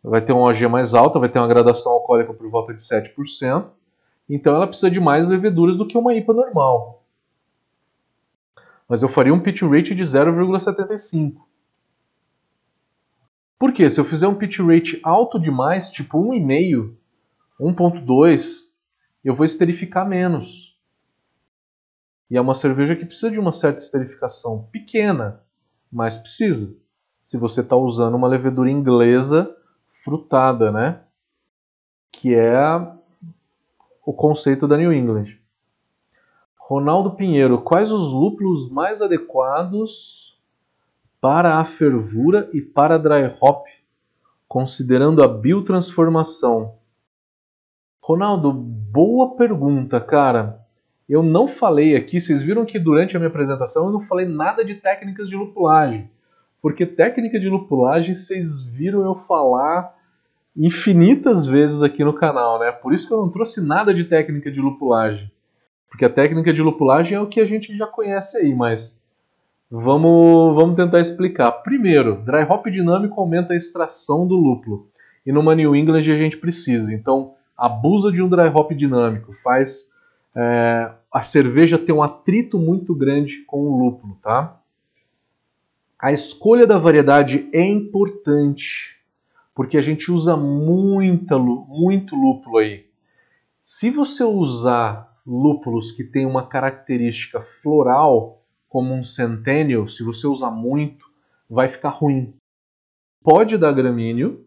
Vai ter uma OG mais alta, vai ter uma gradação alcoólica por volta de 7%. Então ela precisa de mais leveduras do que uma IPA normal. Mas eu faria um pitch rate de 0,75. Por quê? Se eu fizer um pitch rate alto demais, tipo 1,5, 1,2, eu vou esterificar menos. E é uma cerveja que precisa de uma certa esterificação pequena, mas precisa. Se você está usando uma levedura inglesa frutada, né? Que é o conceito da New England. Ronaldo Pinheiro, quais os lúpulos mais adequados para a fervura e para a dry hop, considerando a biotransformação? Ronaldo, boa pergunta, cara. Eu não falei aqui, vocês viram que durante a minha apresentação eu não falei nada de técnicas de lupulagem. Porque técnica de lupulagem vocês viram eu falar infinitas vezes aqui no canal, né? Por isso que eu não trouxe nada de técnica de lupulagem. Porque a técnica de lupulagem é o que a gente já conhece aí, mas vamos, vamos tentar explicar. Primeiro, dry hop dinâmico aumenta a extração do lúpulo. E numa New England a gente precisa. Então, abusa de um dry hop dinâmico, faz é, a cerveja tem um atrito muito grande com o lúpulo, tá? A escolha da variedade é importante, porque a gente usa muita, muito lúpulo aí. Se você usar lúpulos que têm uma característica floral, como um Centennial, se você usar muito, vai ficar ruim. Pode dar gramíneo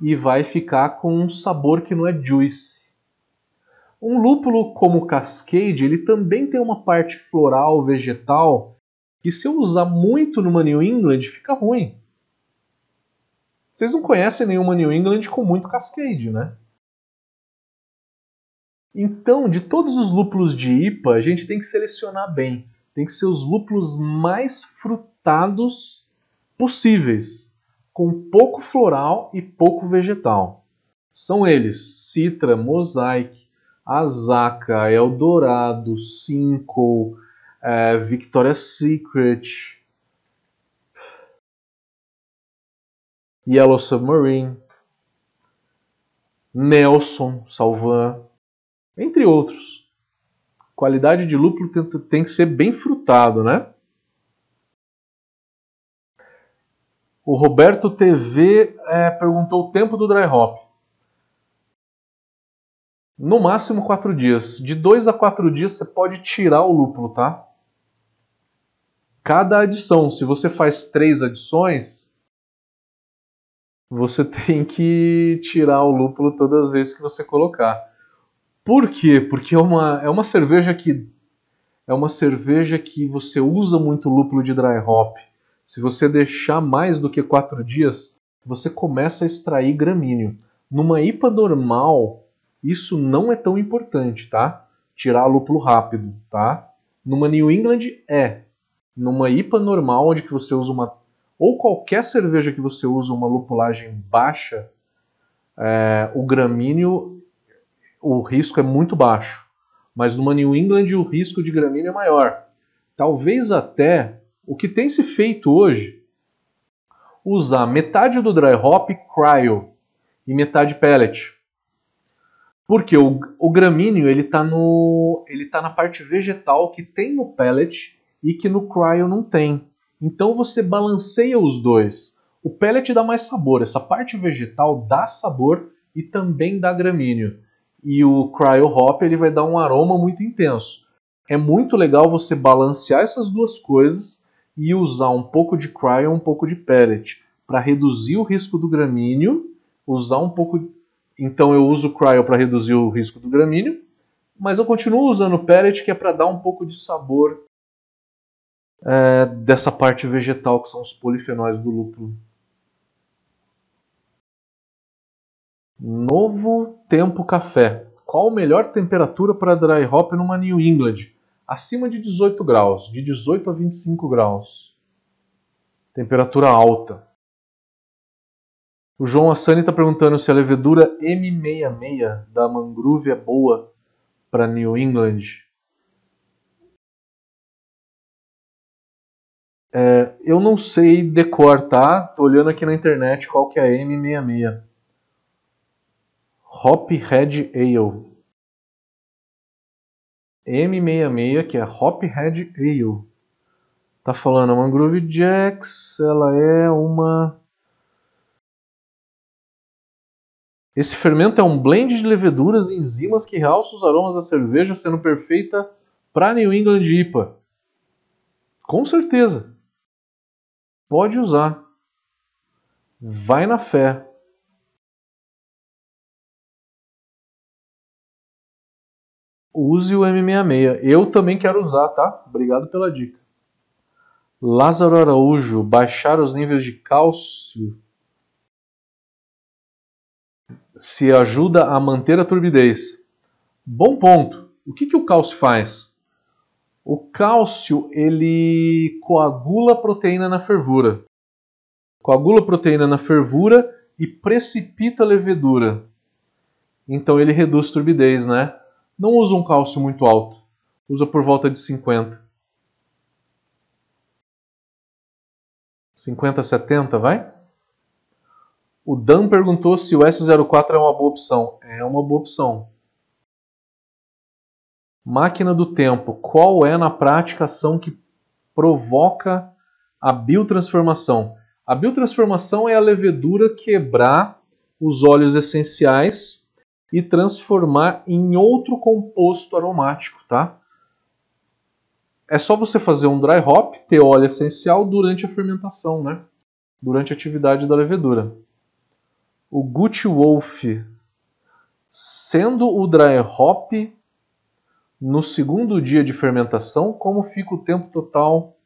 e vai ficar com um sabor que não é juice. Um lúpulo como o Cascade, ele também tem uma parte floral, vegetal, que se eu usar muito numa New England, fica ruim. Vocês não conhecem nenhuma New England com muito Cascade, né? Então, de todos os lúpulos de IPA, a gente tem que selecionar bem. Tem que ser os lúpulos mais frutados possíveis, com pouco floral e pouco vegetal. São eles: Citra, Mosaic, Azaka, Eldorado, Cinco, é, Victoria's Secret, Yellow Submarine, Nelson, Salvan, entre outros. Qualidade de lúpulo tem, tem que ser bem frutado, né? O Roberto TV é, perguntou o tempo do dry hop. No máximo quatro dias. De dois a quatro dias você pode tirar o lúpulo, tá? Cada adição, se você faz três adições, você tem que tirar o lúpulo todas as vezes que você colocar. Por quê? Porque é uma, é uma cerveja que é uma cerveja que você usa muito lúpulo de dry hop. Se você deixar mais do que quatro dias, você começa a extrair gramíneo. Numa IPA normal, isso não é tão importante, tá? Tirar lúpulo rápido, tá? Numa New England é. Numa IPA normal, onde que você usa uma ou qualquer cerveja que você usa uma lupulagem baixa, é, o gramíneo, o risco é muito baixo. Mas numa New England o risco de gramíneo é maior. Talvez até o que tem se feito hoje, usar metade do dry hop cryo e metade pellet. Porque o, o gramíneo ele está ele tá na parte vegetal que tem no pellet e que no cryo não tem. Então você balanceia os dois. O pellet dá mais sabor, essa parte vegetal dá sabor e também dá gramíneo. E o cryo hop ele vai dar um aroma muito intenso. É muito legal você balancear essas duas coisas e usar um pouco de cryo um pouco de pellet para reduzir o risco do gramíneo, usar um pouco então eu uso o cryo para reduzir o risco do gramíneo, mas eu continuo usando o pellet que é para dar um pouco de sabor é, dessa parte vegetal que são os polifenóis do lúpulo. Novo Tempo Café. Qual a melhor temperatura para dry hop numa New England? Acima de 18 graus, de 18 a 25 graus. Temperatura alta. O João Assani está perguntando se a levedura M66 da Mangrove é boa para New England. É, eu não sei decor, tá? Tô olhando aqui na internet qual que é a M66. Hop Head Ale. M66, que é Hop Head Ale. Tá falando, a Mangrove Jacks, ela é uma... Esse fermento é um blend de leveduras e enzimas que realça os aromas da cerveja, sendo perfeita para New England IPA. Com certeza. Pode usar. Vai na fé. Use o M66. Eu também quero usar, tá? Obrigado pela dica. Lázaro Araújo, baixar os níveis de cálcio se ajuda a manter a turbidez. Bom ponto. O que, que o cálcio faz? O cálcio ele coagula a proteína na fervura. Coagula a proteína na fervura e precipita a levedura. Então ele reduz turbidez, né? Não usa um cálcio muito alto. Usa por volta de 50. 50, 70, vai? O Dan perguntou se o S04 é uma boa opção. É uma boa opção. Máquina do tempo. Qual é na prática a ação que provoca a biotransformação? A biotransformação é a levedura quebrar os óleos essenciais e transformar em outro composto aromático, tá? É só você fazer um dry hop, ter óleo essencial durante a fermentação, né? Durante a atividade da levedura. O Gucci Wolf, sendo o dry hop no segundo dia de fermentação, como fica o tempo total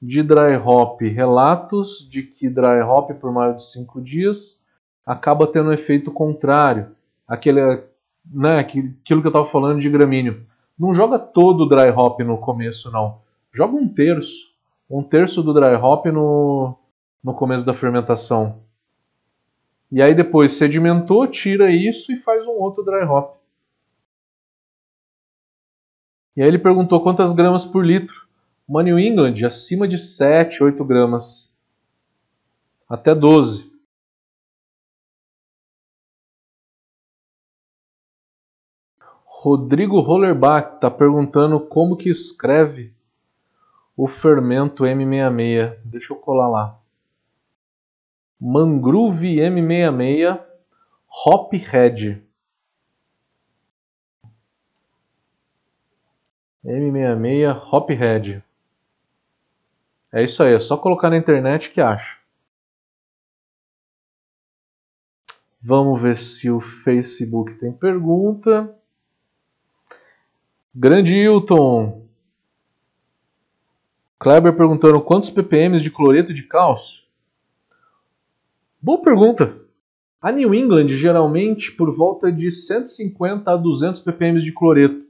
de dry hop? Relatos de que dry hop por mais de 5 dias acaba tendo um efeito contrário. Aquele, né, aquilo que eu estava falando de gramíneo. Não joga todo o dry hop no começo, não. Joga um terço. Um terço do dry hop no, no começo da fermentação. E aí depois sedimentou, tira isso e faz um outro dry hop. E aí ele perguntou quantas gramas por litro. Uma New England acima de 7, 8 gramas. Até 12. Rodrigo Rollerbach está perguntando como que escreve o fermento M66. Deixa eu colar lá. Mangrove M66 Hop Head. M66 Hophead. É isso aí, é só colocar na internet que acha. Vamos ver se o Facebook tem pergunta. Grande Hilton. Kleber perguntando quantos ppm de cloreto de cálcio? Boa pergunta. A New England geralmente por volta de 150 a 200 ppm de cloreto,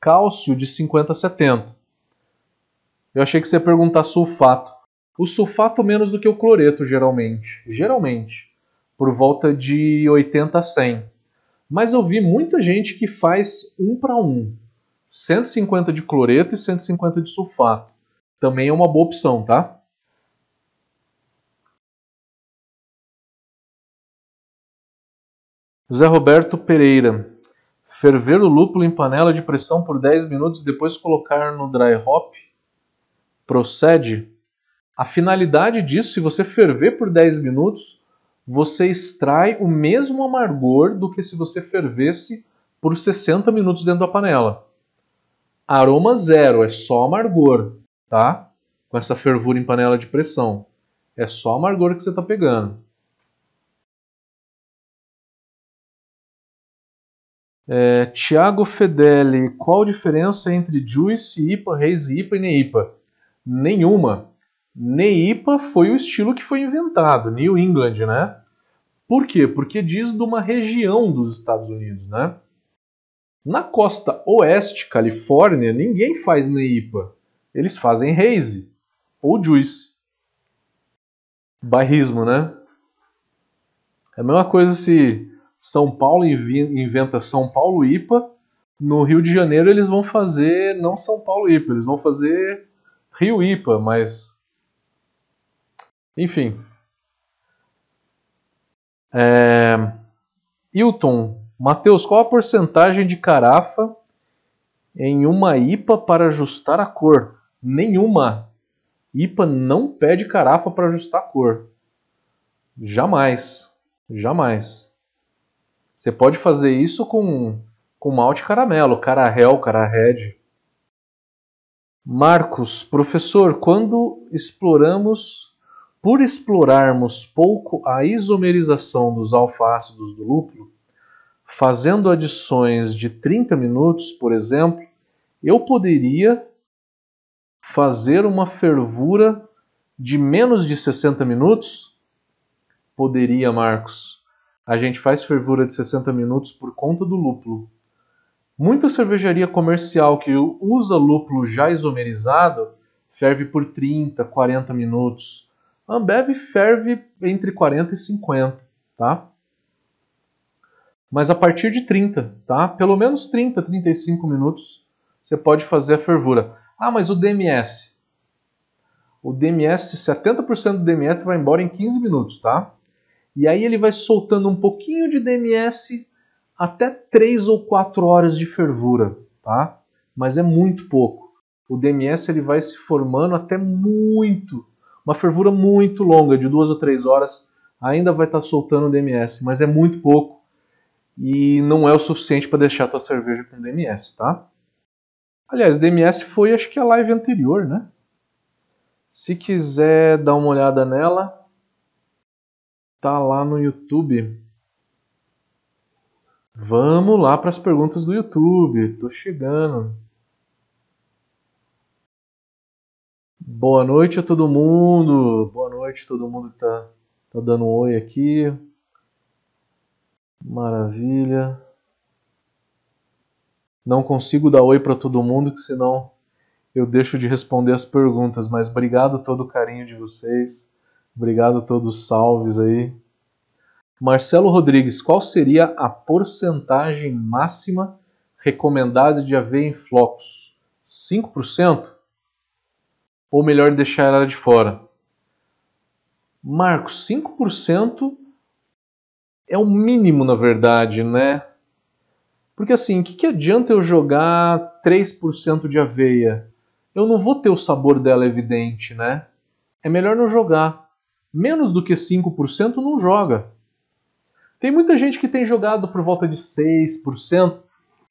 cálcio de 50 a 70. Eu achei que você ia perguntar sulfato. O sulfato menos do que o cloreto geralmente, geralmente, por volta de 80 a 100. Mas eu vi muita gente que faz um para um, 150 de cloreto e 150 de sulfato. Também é uma boa opção, tá? José Roberto Pereira. Ferver o lúpulo em panela de pressão por 10 minutos e depois colocar no dry hop? Procede? A finalidade disso, se você ferver por 10 minutos, você extrai o mesmo amargor do que se você fervesse por 60 minutos dentro da panela. Aroma zero, é só amargor, tá? Com essa fervura em panela de pressão. É só amargor que você está pegando. É, Tiago Fedeli, qual a diferença entre Juice, IPA, Haze IPA e Neipa? Nenhuma. Neipa foi o estilo que foi inventado, New England, né? Por quê? Porque diz de uma região dos Estados Unidos, né? Na costa oeste, Califórnia, ninguém faz Neipa. Eles fazem Haze ou Juice. Bairrismo, né? É a mesma coisa se são Paulo inventa São Paulo IPA. No Rio de Janeiro eles vão fazer não São Paulo IPA, eles vão fazer Rio IPA, mas. Enfim. É... Hilton, Matheus, qual a porcentagem de carafa em uma IPA para ajustar a cor? Nenhuma. IPA não pede carafa para ajustar a cor. Jamais. Jamais. Você pode fazer isso com, com malte caramelo, carahel, red. Marcos, professor, quando exploramos, por explorarmos pouco a isomerização dos alfa-ácidos do lúpulo, fazendo adições de 30 minutos, por exemplo, eu poderia fazer uma fervura de menos de 60 minutos? Poderia, Marcos a gente faz fervura de 60 minutos por conta do lúpulo. Muita cervejaria comercial que usa lúpulo já isomerizado ferve por 30, 40 minutos. A Ambev ferve entre 40 e 50, tá? Mas a partir de 30, tá? Pelo menos 30, 35 minutos você pode fazer a fervura. Ah, mas o DMS? O DMS, 70% do DMS vai embora em 15 minutos, tá? E aí ele vai soltando um pouquinho de DMS até 3 ou 4 horas de fervura, tá? Mas é muito pouco. O DMS ele vai se formando até muito, uma fervura muito longa, de 2 ou 3 horas, ainda vai estar tá soltando DMS, mas é muito pouco e não é o suficiente para deixar a tua cerveja com DMS, tá? Aliás, DMS foi acho que a live anterior, né? Se quiser dar uma olhada nela, tá lá no YouTube. Vamos lá para as perguntas do YouTube. Tô chegando. Boa noite a todo mundo. Boa noite a todo mundo que tá, tá dando um oi aqui. Maravilha. Não consigo dar oi para todo mundo, que senão eu deixo de responder as perguntas. Mas obrigado todo o carinho de vocês. Obrigado a todos os salves aí. Marcelo Rodrigues, qual seria a porcentagem máxima recomendada de aveia em flocos? 5%? Ou melhor deixar ela de fora? Marcos, 5% é o mínimo, na verdade, né? Porque assim, o que, que adianta eu jogar 3% de aveia? Eu não vou ter o sabor dela evidente, né? É melhor não jogar. Menos do que 5% não joga. Tem muita gente que tem jogado por volta de 6%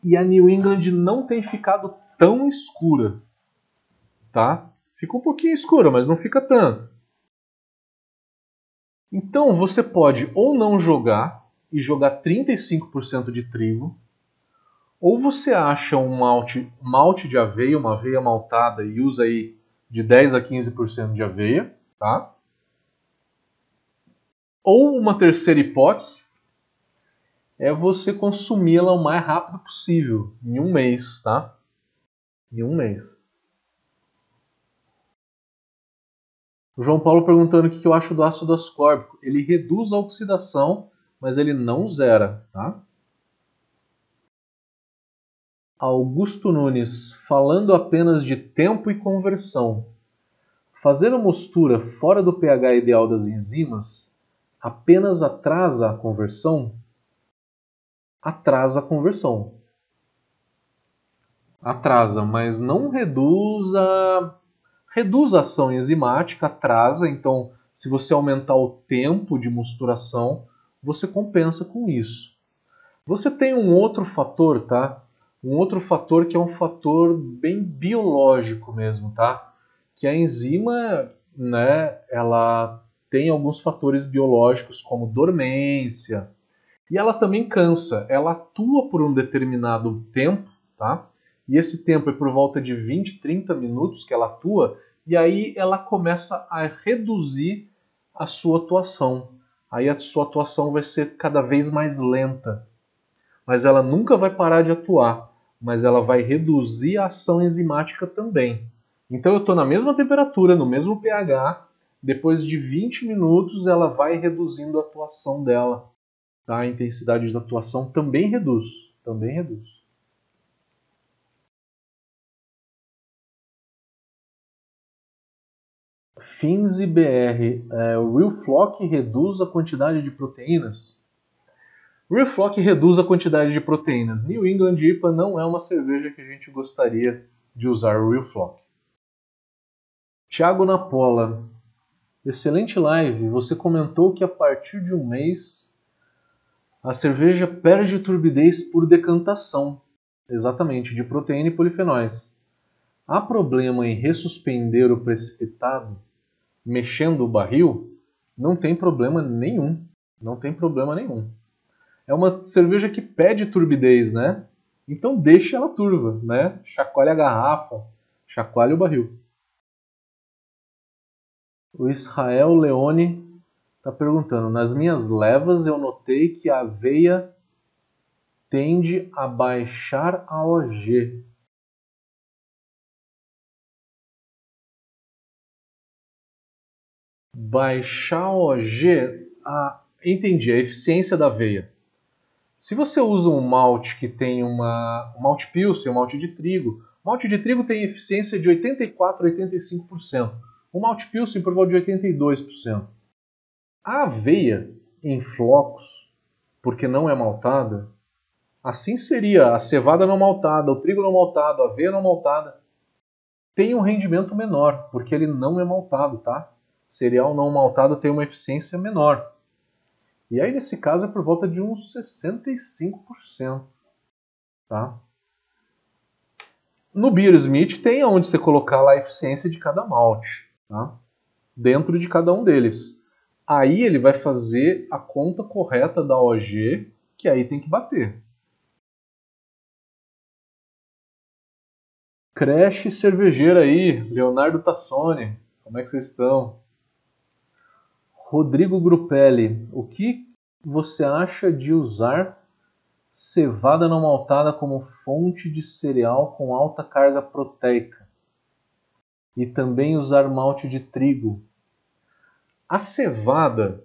e a New England não tem ficado tão escura. Tá? Fica um pouquinho escura, mas não fica tanto. Então você pode ou não jogar e jogar 35% de trigo, ou você acha um malte, malte de aveia, uma aveia maltada e usa aí de 10 a 15% de aveia, tá? Ou uma terceira hipótese, é você consumi-la o mais rápido possível, em um mês, tá? Em um mês. O João Paulo perguntando o que eu acho do ácido ascórbico. Ele reduz a oxidação, mas ele não zera, tá? Augusto Nunes, falando apenas de tempo e conversão. Fazer a mostura fora do pH ideal das enzimas apenas atrasa a conversão? Atrasa a conversão. Atrasa, mas não reduz a reduz a ação enzimática, atrasa, então se você aumentar o tempo de mosturação, você compensa com isso. Você tem um outro fator, tá? Um outro fator que é um fator bem biológico mesmo, tá? Que a enzima, né, ela tem alguns fatores biológicos como dormência, e ela também cansa. Ela atua por um determinado tempo, tá? e esse tempo é por volta de 20, 30 minutos que ela atua, e aí ela começa a reduzir a sua atuação. Aí a sua atuação vai ser cada vez mais lenta. Mas ela nunca vai parar de atuar, mas ela vai reduzir a ação enzimática também. Então eu estou na mesma temperatura, no mesmo pH, depois de 20 minutos ela vai reduzindo a atuação dela. Tá? A intensidade da atuação também reduz, também reduz. FINSE BR, é, o Real Flock reduz a quantidade de proteínas? Real Flock reduz a quantidade de proteínas. New England IPA não é uma cerveja que a gente gostaria de usar o Real Flock. Thiago Napola, excelente live. Você comentou que a partir de um mês a cerveja perde turbidez por decantação, exatamente, de proteína e polifenóis. Há problema em ressuspender o precipitado? mexendo o barril, não tem problema nenhum. Não tem problema nenhum. É uma cerveja que pede turbidez, né? Então deixe ela turva, né? Chacoalhe a garrafa, chacoalhe o barril. O Israel Leone está perguntando: nas minhas levas eu notei que a aveia tende a baixar a OG. Baixar OG, ah, entendi, a eficiência da aveia. Se você usa um malte que tem uma um malte pilsen, um malte de trigo, malte de trigo tem eficiência de 84 a 85%. O malte pilsen por volta de 82%. A aveia em flocos, porque não é maltada, assim seria a cevada não maltada, o trigo não maltado, a aveia não maltada, tem um rendimento menor, porque ele não é maltado, tá? cereal não maltado tem uma eficiência menor. E aí, nesse caso, é por volta de uns 65%. Tá? No Beer Smith tem onde você colocar lá a eficiência de cada malte, tá? dentro de cada um deles. Aí ele vai fazer a conta correta da OG, que aí tem que bater. Crash cervejeira aí, Leonardo Tassoni, como é que vocês estão? Rodrigo Grupelli, o que você acha de usar cevada não maltada como fonte de cereal com alta carga proteica? E também usar malte de trigo. A cevada.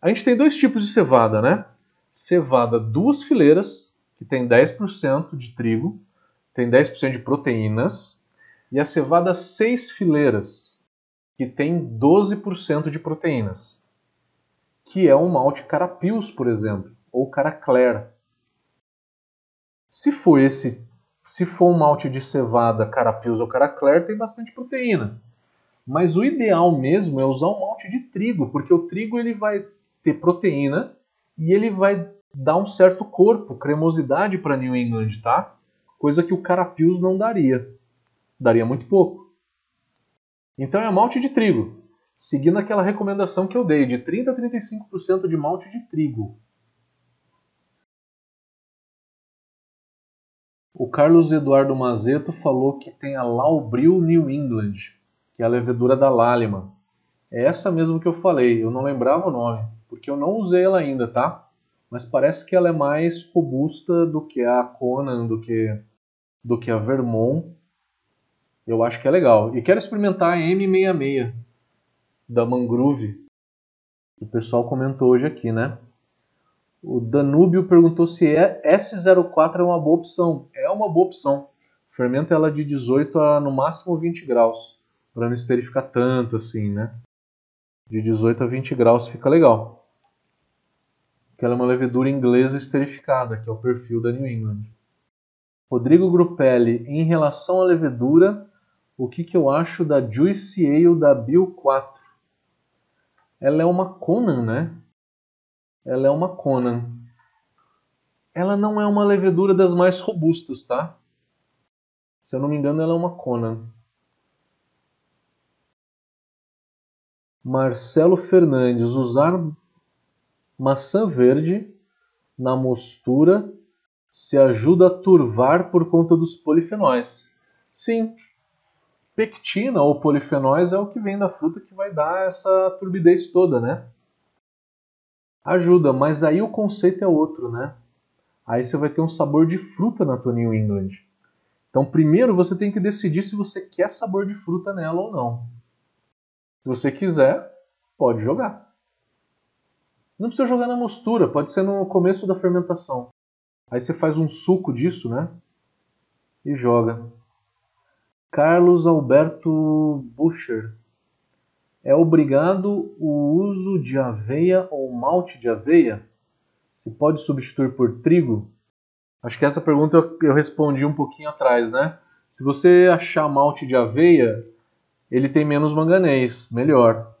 A gente tem dois tipos de cevada, né? Cevada duas fileiras, que tem 10% de trigo, tem 10% de proteínas, e a cevada seis fileiras, que tem 12% de proteínas, que é um malte Carapios, por exemplo, ou Caracler. Se for esse, se for um malte de cevada Carapios ou Caracler, tem bastante proteína. Mas o ideal mesmo é usar um malte de trigo, porque o trigo ele vai ter proteína e ele vai dar um certo corpo, cremosidade para New England, tá? Coisa que o Carapios não daria. Daria muito pouco. Então é malte de trigo, seguindo aquela recomendação que eu dei de 30 a 35% de malte de trigo. O Carlos Eduardo Mazeto falou que tem a Laubril New England, que é a levedura da Lálima. É essa mesmo que eu falei, eu não lembrava o nome, porque eu não usei ela ainda, tá? mas parece que ela é mais robusta do que a Conan, do que, do que a Vermont. Eu acho que é legal. E quero experimentar a M66 da Mangrove. O pessoal comentou hoje aqui, né? O Danúbio perguntou se é S04 é uma boa opção. É uma boa opção. Fermenta ela de 18 a no máximo 20 graus, para não esterificar tanto assim, né? De 18 a 20 graus fica legal. Que ela é uma levedura inglesa esterificada, que é o perfil da New England. Rodrigo Grupelli, em relação à levedura, o que, que eu acho da Juicy Ale da Bill 4? Ela é uma Conan, né? Ela é uma Conan. Ela não é uma levedura das mais robustas, tá? Se eu não me engano, ela é uma Conan. Marcelo Fernandes, usar maçã verde na mostura se ajuda a turvar por conta dos polifenóis. Sim, pectina ou polifenóis é o que vem da fruta que vai dar essa turbidez toda, né? Ajuda, mas aí o conceito é outro, né? Aí você vai ter um sabor de fruta na tua New England. Então, primeiro você tem que decidir se você quer sabor de fruta nela ou não. Se você quiser, pode jogar. Não precisa jogar na mostura, pode ser no começo da fermentação. Aí você faz um suco disso, né? E joga. Carlos Alberto Bucher. É obrigado o uso de aveia ou malte de aveia? Se pode substituir por trigo? Acho que essa pergunta eu respondi um pouquinho atrás, né? Se você achar malte de aveia, ele tem menos manganês, melhor.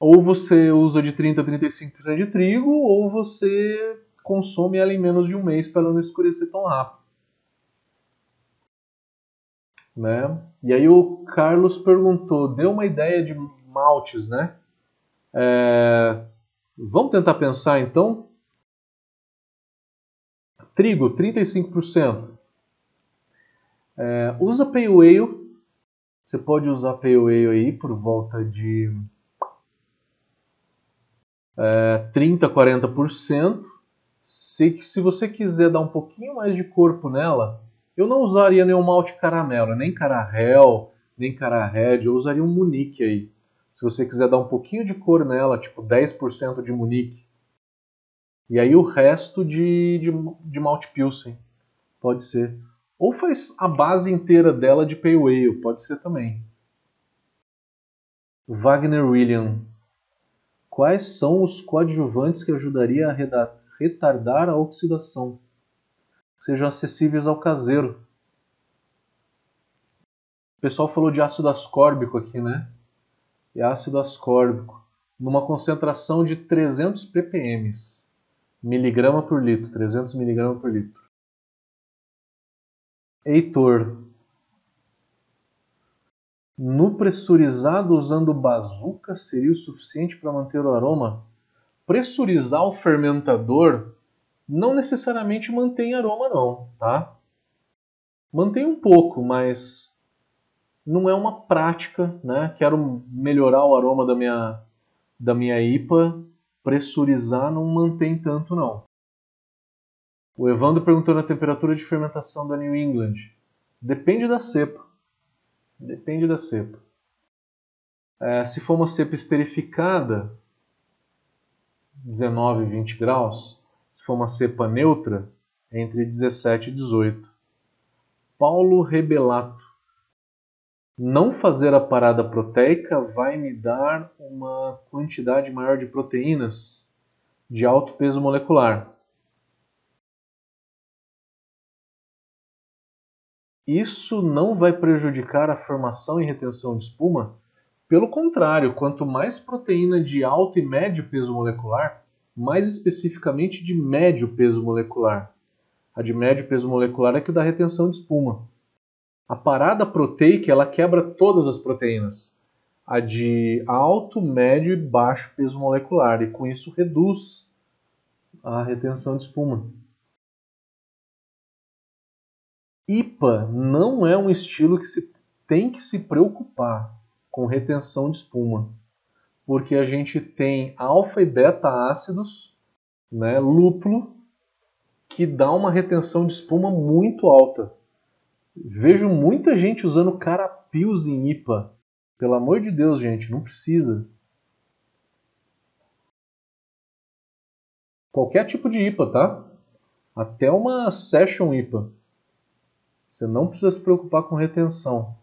Ou você usa de 30 a 35% de trigo, ou você consome ela em menos de um mês para ela não escurecer tão rápido. Né? E aí o Carlos perguntou, deu uma ideia de maltes, né? É, vamos tentar pensar então. Trigo, 35%. É, usa Pale Ale. Você pode usar Pale Ale aí por volta de é, 30, 40%. Se, se você quiser dar um pouquinho mais de corpo nela, eu não usaria nenhum malte caramelo, nem carahel, nem carahedge, eu usaria um munique aí. Se você quiser dar um pouquinho de cor nela, tipo 10% de munique. E aí o resto de, de, de malte pilsen, pode ser. Ou faz a base inteira dela de pale ale, pode ser também. Wagner William. Quais são os coadjuvantes que ajudariam a retardar a oxidação? Sejam acessíveis ao caseiro. O pessoal falou de ácido ascórbico aqui, né? E ácido ascórbico, numa concentração de 300 ppm, miligrama por litro, 300 miligramas por litro. Heitor, no pressurizado usando bazuca seria o suficiente para manter o aroma? Pressurizar o fermentador não necessariamente mantém aroma não, tá? Mantém um pouco, mas não é uma prática, né? Quero melhorar o aroma da minha da minha IPA, pressurizar não mantém tanto não. O Evandro perguntou na temperatura de fermentação da New England. Depende da cepa. Depende da cepa. É, se for uma cepa esterificada, 19, 20 graus, se for uma cepa neutra, é entre 17 e 18. Paulo Rebelato. Não fazer a parada proteica vai me dar uma quantidade maior de proteínas de alto peso molecular. Isso não vai prejudicar a formação e retenção de espuma? Pelo contrário, quanto mais proteína de alto e médio peso molecular, mais especificamente de médio peso molecular. A de médio peso molecular é que dá retenção de espuma. A parada proteica ela quebra todas as proteínas. A de alto, médio e baixo peso molecular, e com isso reduz a retenção de espuma. IPA não é um estilo que se tem que se preocupar com retenção de espuma porque a gente tem alfa e beta ácidos né, lúpulo que dá uma retenção de espuma muito alta. Vejo muita gente usando carapios em IPA. Pelo amor de Deus, gente, não precisa. Qualquer tipo de IPA, tá? Até uma Session IPA. Você não precisa se preocupar com retenção.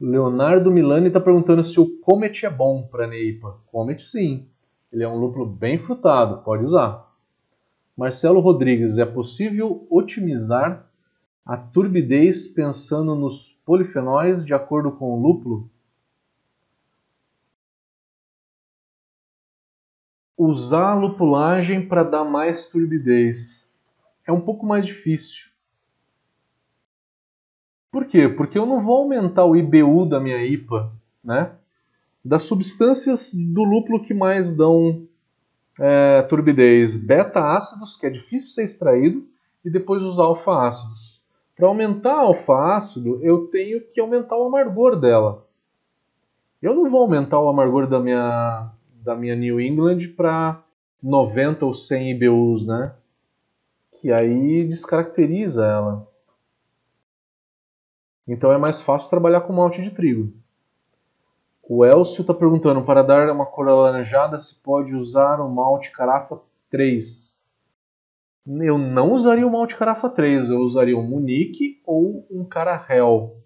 Leonardo Milani está perguntando se o Comet é bom para Neipa. Comet sim. Ele é um lúpulo bem frutado, pode usar. Marcelo Rodrigues, é possível otimizar a turbidez pensando nos polifenóis de acordo com o lúpulo? Usar a lupulagem para dar mais turbidez é um pouco mais difícil. Por quê? Porque eu não vou aumentar o IBU da minha IPA, né? Das substâncias do lúpulo que mais dão é, turbidez, beta-ácidos, que é difícil ser extraído, e depois os alfa-ácidos. Para aumentar alfa-ácido, eu tenho que aumentar o amargor dela. Eu não vou aumentar o amargor da minha, da minha New England para 90 ou 100 IBUs, né? Que aí descaracteriza ela. Então é mais fácil trabalhar com malte de trigo. O Elcio está perguntando, para dar uma cor alaranjada se pode usar o malte carafa 3. Eu não usaria o malte carafa 3, eu usaria um Munique ou um Carahel.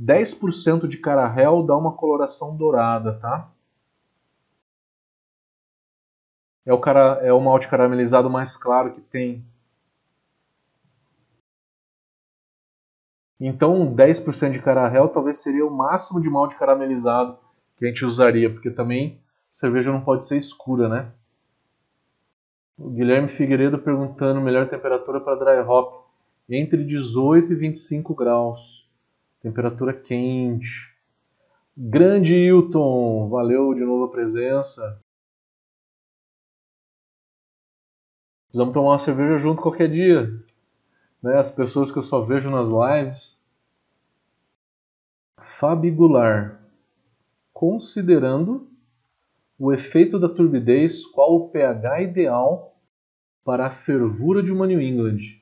10% de Carahel dá uma coloração dourada, tá? É o, cara, é o malte caramelizado mais claro que tem. Então, 10% de carahel talvez seria o máximo de malte caramelizado que a gente usaria, porque também cerveja não pode ser escura, né? O Guilherme Figueiredo perguntando melhor temperatura para dry hop entre 18 e 25 graus. Temperatura quente. Grande Hilton, valeu de novo a presença. Precisamos tomar uma cerveja junto qualquer dia né, as pessoas que eu só vejo nas lives. Fabigular. Considerando o efeito da turbidez, qual o pH ideal para a fervura de uma New England?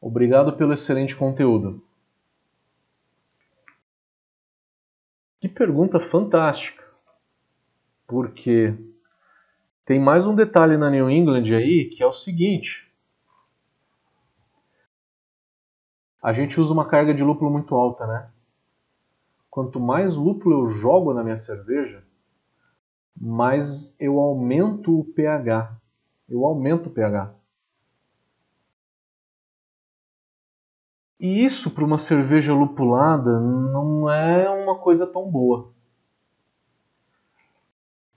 Obrigado pelo excelente conteúdo. Que pergunta fantástica! Porque tem mais um detalhe na New England aí que é o seguinte. A gente usa uma carga de lúpulo muito alta, né? Quanto mais lúpulo eu jogo na minha cerveja, mais eu aumento o pH. Eu aumento o pH. E isso para uma cerveja lupulada não é uma coisa tão boa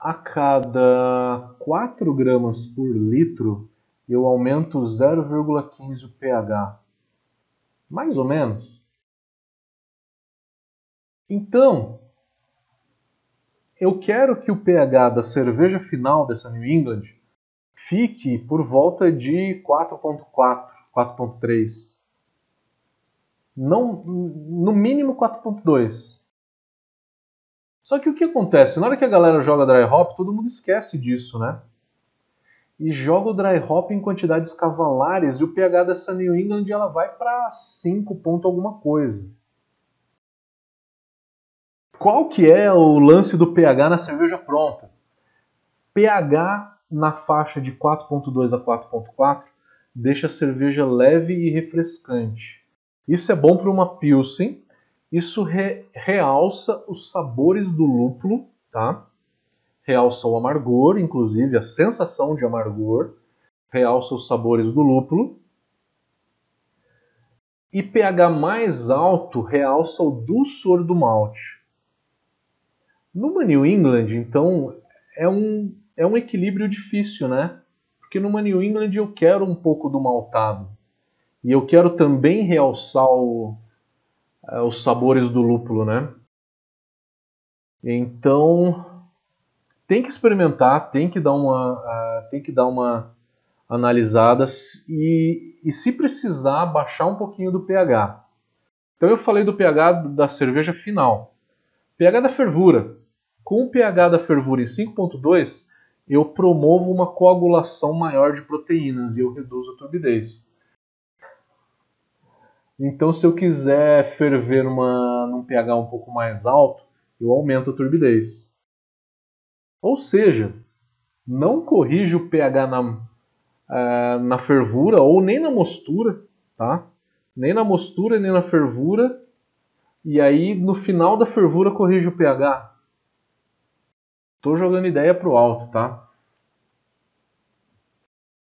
a cada 4 gramas por litro eu aumento 0,15 o pH. Mais ou menos. Então, eu quero que o pH da cerveja final dessa New England fique por volta de 4.4, 4.3. Não, no mínimo 4.2. Só que o que acontece? Na hora que a galera joga dry hop, todo mundo esquece disso, né? E joga o dry hop em quantidades cavalares e o pH dessa New England ela vai para 5 ponto alguma coisa. Qual que é o lance do pH na cerveja pronta? pH na faixa de 4.2 a 4.4 deixa a cerveja leve e refrescante. Isso é bom para uma Pilsen isso re, realça os sabores do lúpulo, tá? Realça o amargor, inclusive a sensação de amargor, realça os sabores do lúpulo. E pH mais alto realça o dulçor do malte. Numa New England, então, é um, é um equilíbrio difícil, né? Porque numa New England eu quero um pouco do maltado. E eu quero também realçar o, é, os sabores do lúpulo, né? Então tem que experimentar, tem que dar uma, uh, tem que dar uma analisada e, e se precisar baixar um pouquinho do pH. Então eu falei do pH da cerveja final, pH da fervura. Com o pH da fervura em 5.2, eu promovo uma coagulação maior de proteínas e eu reduzo a turbidez. Então, se eu quiser ferver numa, num pH um pouco mais alto, eu aumento a turbidez. Ou seja, não corrige o pH na, uh, na fervura ou nem na mostura, tá? Nem na mostura, nem na fervura. E aí, no final da fervura, corrige o pH. Tô jogando ideia pro alto, tá?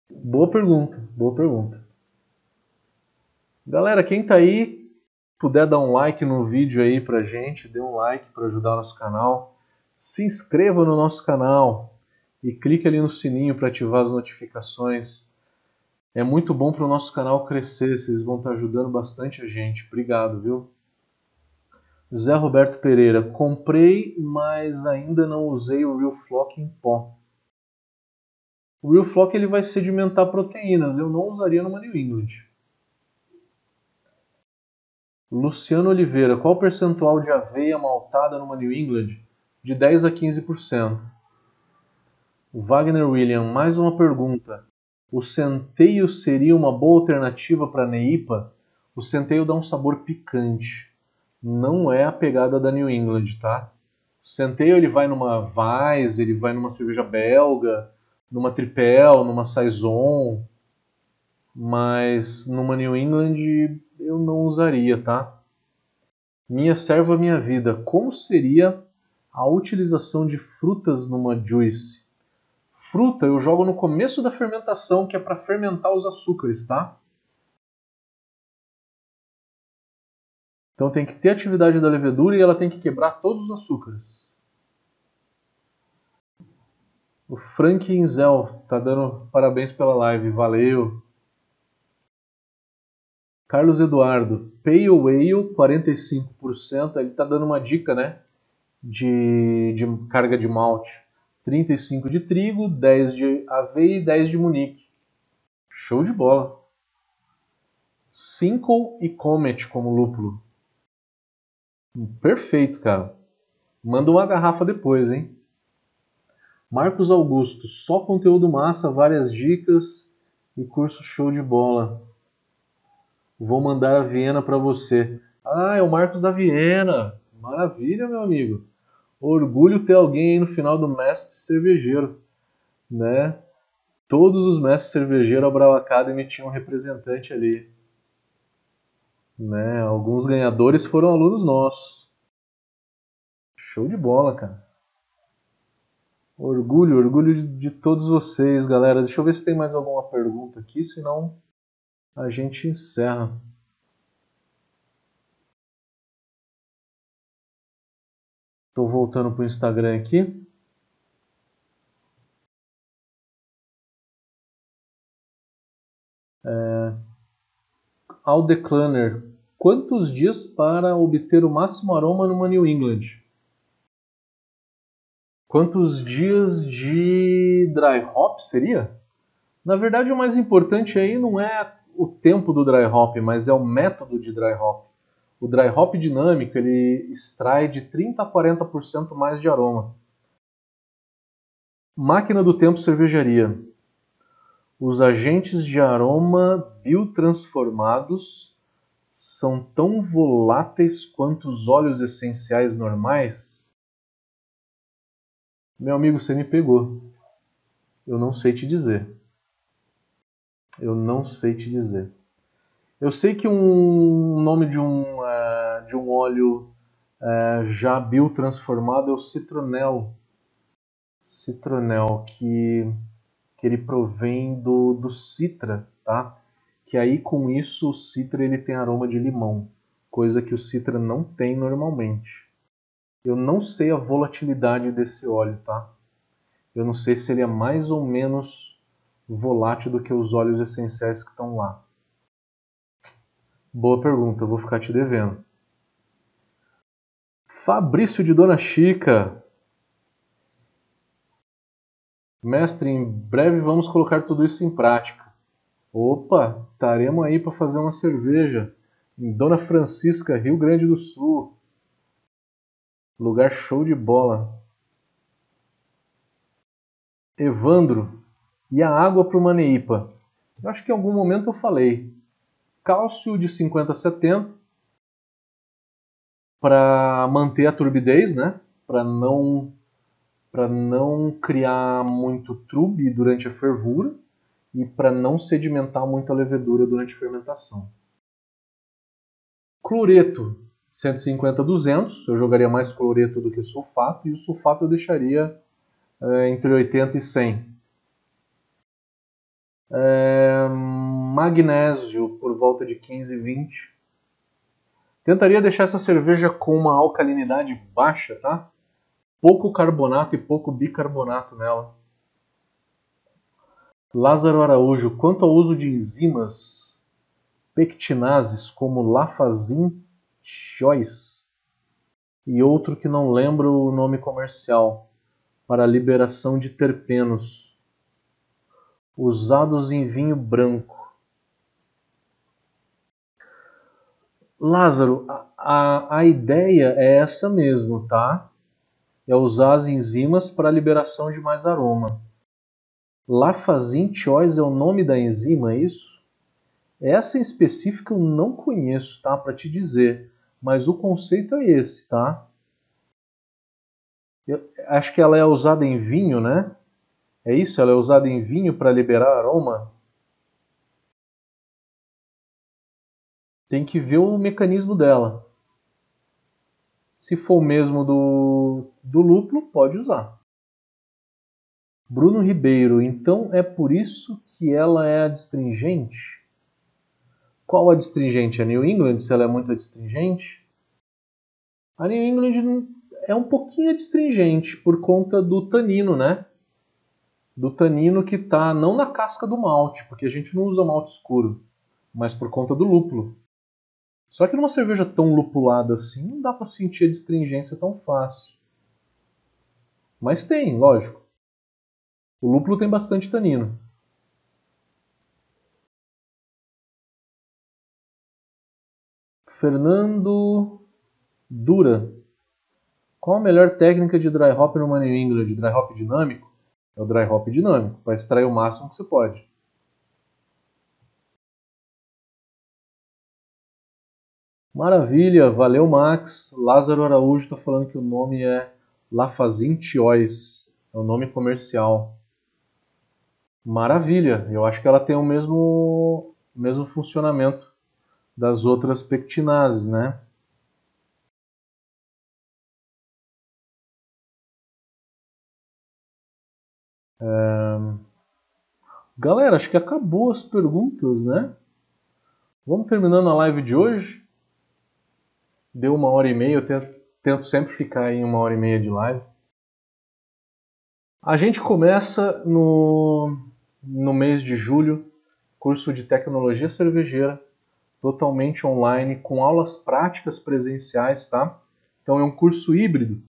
Boa pergunta, boa pergunta. Galera, quem tá aí, puder dar um like no vídeo aí pra gente, dê um like para ajudar o nosso canal. Se inscreva no nosso canal e clique ali no sininho para ativar as notificações. É muito bom para o nosso canal crescer, vocês vão estar tá ajudando bastante a gente. Obrigado, viu? José Roberto Pereira, comprei, mas ainda não usei o Real Flock em pó. O Real Flock ele vai sedimentar proteínas, eu não usaria no New England. Luciano Oliveira, qual o percentual de aveia maltada no New England? De 10 a 15%. Wagner William, mais uma pergunta. O centeio seria uma boa alternativa para a Neipa? O centeio dá um sabor picante não é a pegada da New England, tá? O centeio ele vai numa Weiss, ele vai numa cerveja belga, numa Tripel, numa Saison, mas numa New England eu não usaria, tá? Minha serva, minha vida. Como seria a utilização de frutas numa juice? Fruta eu jogo no começo da fermentação, que é para fermentar os açúcares, tá? Então tem que ter atividade da levedura e ela tem que quebrar todos os açúcares. O Frank Inzel tá dando parabéns pela live, valeu. Carlos Eduardo, Pale Ale 45%, ele tá dando uma dica, né? De, de carga de malte. 35 de trigo, 10 de aveia e 10 de munique. Show de bola. Cinco e Comet como lúpulo. Perfeito, cara. Manda uma garrafa depois, hein? Marcos Augusto, só conteúdo massa, várias dicas e curso show de bola. Vou mandar a Viena para você. Ah, é o Marcos da Viena. Maravilha, meu amigo. Orgulho ter alguém aí no final do mestre cervejeiro, né? Todos os mestres a Brau Academy tinham um representante ali. Né? Alguns ganhadores foram alunos nossos. Show de bola, cara. Orgulho, orgulho de, de todos vocês, galera. Deixa eu ver se tem mais alguma pergunta aqui, senão a gente encerra. Estou voltando para o Instagram aqui. É, Aldeclaner. Quantos dias para obter o máximo aroma numa New England? Quantos dias de dry hop seria? Na verdade, o mais importante aí não é o tempo do dry hop, mas é o método de dry hop. O dry hop dinâmico ele extrai de 30 a 40% mais de aroma. Máquina do tempo cervejaria. Os agentes de aroma biotransformados são tão voláteis quanto os óleos essenciais normais? Meu amigo, você me pegou. Eu não sei te dizer. Eu não sei te dizer. Eu sei que um nome de um, uh, de um óleo uh, já biotransformado é o citronel. Citronel, que que ele provém do, do citra, tá? Que aí com isso o citra ele tem aroma de limão, coisa que o citra não tem normalmente. Eu não sei a volatilidade desse óleo, tá? Eu não sei se ele é mais ou menos volátil do que os óleos essenciais que estão lá. Boa pergunta, vou ficar te devendo. Fabrício de Dona Chica, Mestre, em breve vamos colocar tudo isso em prática. Opa, estaremos aí para fazer uma cerveja em Dona Francisca, Rio Grande do Sul. Lugar show de bola. Evandro, e a água para o Maneipa? Eu acho que em algum momento eu falei. Cálcio de 50 a 70 para manter a turbidez, né? Para não para não criar muito trube durante a fervura e para não sedimentar muito a levedura durante a fermentação. Cloreto 150 a 200, eu jogaria mais cloreto do que sulfato e o sulfato eu deixaria é, entre 80 e 100. É, magnésio por volta de 15 e 20. Tentaria deixar essa cerveja com uma alcalinidade baixa, tá? Pouco carbonato e pouco bicarbonato nela. Lázaro Araújo, quanto ao uso de enzimas pectinases como lafazin choice e outro que não lembro o nome comercial, para liberação de terpenos usados em vinho branco. Lázaro, a, a, ideia é essa mesmo, tá? É usar as enzimas para a liberação de mais aroma. Lafazin Choice é o nome da enzima, é isso? Essa em específico eu não conheço, tá? Para te dizer. Mas o conceito é esse, tá? Eu acho que ela é usada em vinho, né? É isso? Ela é usada em vinho para liberar aroma? Tem que ver o mecanismo dela. Se for o mesmo do, do lúpulo, pode usar. Bruno Ribeiro, então é por isso que ela é adstringente? Qual adstringente? A New England, se ela é muito adstringente? A New England é um pouquinho adstringente por conta do tanino, né? Do tanino que está não na casca do malte, porque a gente não usa malte escuro, mas por conta do lúpulo. Só que numa cerveja tão lupulada assim, não dá para sentir a distringência tão fácil. Mas tem, lógico. O lúpulo tem bastante tanino. Fernando Dura. Qual a melhor técnica de dry hop no New England? Dry hop dinâmico? É o dry hop dinâmico, para extrair o máximo que você pode. Maravilha, valeu Max. Lázaro Araújo está falando que o nome é Lafazintiois, é o nome comercial. Maravilha, eu acho que ela tem o mesmo, o mesmo funcionamento das outras pectinases, né? Galera, acho que acabou as perguntas, né? Vamos terminando a live de hoje. Deu uma hora e meia, eu tento, tento sempre ficar em uma hora e meia de live. A gente começa no, no mês de julho, curso de tecnologia cervejeira, totalmente online, com aulas práticas presenciais, tá? Então é um curso híbrido,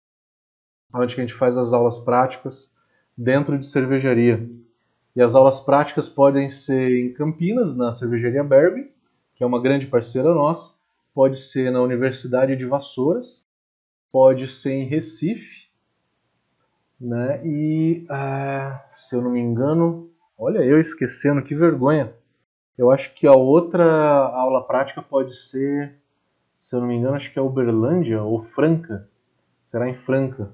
onde a gente faz as aulas práticas dentro de cervejaria. E as aulas práticas podem ser em Campinas, na Cervejaria Berbe, que é uma grande parceira nossa, pode ser na Universidade de Vassouras, pode ser em Recife, né? E ah, se eu não me engano, olha eu esquecendo, que vergonha. Eu acho que a outra aula prática pode ser, se eu não me engano, acho que é Uberlândia ou Franca. Será em Franca.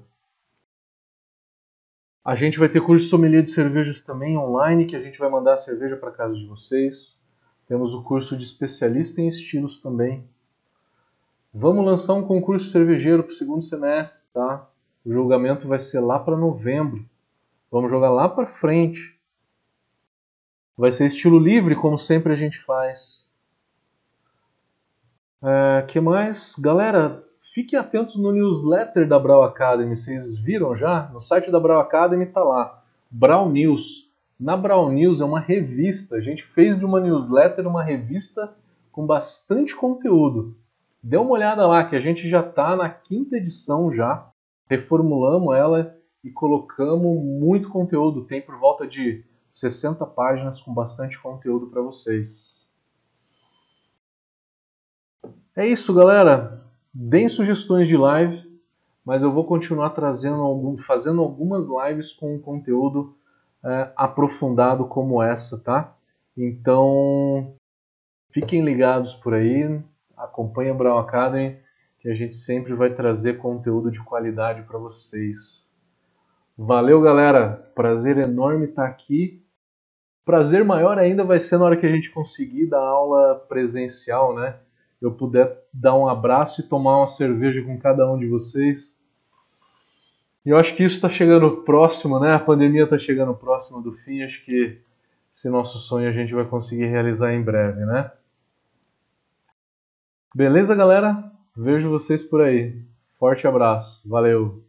A gente vai ter curso de sommelier de cervejas também online, que a gente vai mandar a cerveja para casa de vocês. Temos o curso de especialista em estilos também. Vamos lançar um concurso cervejeiro para o segundo semestre, tá? O julgamento vai ser lá para novembro. Vamos jogar lá para frente. Vai ser estilo livre, como sempre a gente faz. É, que mais? Galera, Fiquem atentos no newsletter da Brau Academy. Vocês viram já? No site da Brau Academy está lá. Brau News. Na Brau News é uma revista. A gente fez de uma newsletter uma revista com bastante conteúdo. Dê uma olhada lá que a gente já está na quinta edição já. Reformulamos ela e colocamos muito conteúdo. Tem por volta de 60 páginas com bastante conteúdo para vocês. É isso, galera. Deem sugestões de live, mas eu vou continuar trazendo algum, fazendo algumas lives com conteúdo é, aprofundado como essa, tá? Então, fiquem ligados por aí, acompanhem a Brown Academy, que a gente sempre vai trazer conteúdo de qualidade para vocês. Valeu, galera! Prazer enorme estar aqui. Prazer maior ainda vai ser na hora que a gente conseguir dar aula presencial, né? Eu puder dar um abraço e tomar uma cerveja com cada um de vocês. E eu acho que isso está chegando próximo, né? A pandemia está chegando próximo do fim. Acho que esse nosso sonho a gente vai conseguir realizar em breve, né? Beleza, galera? Vejo vocês por aí. Forte abraço. Valeu!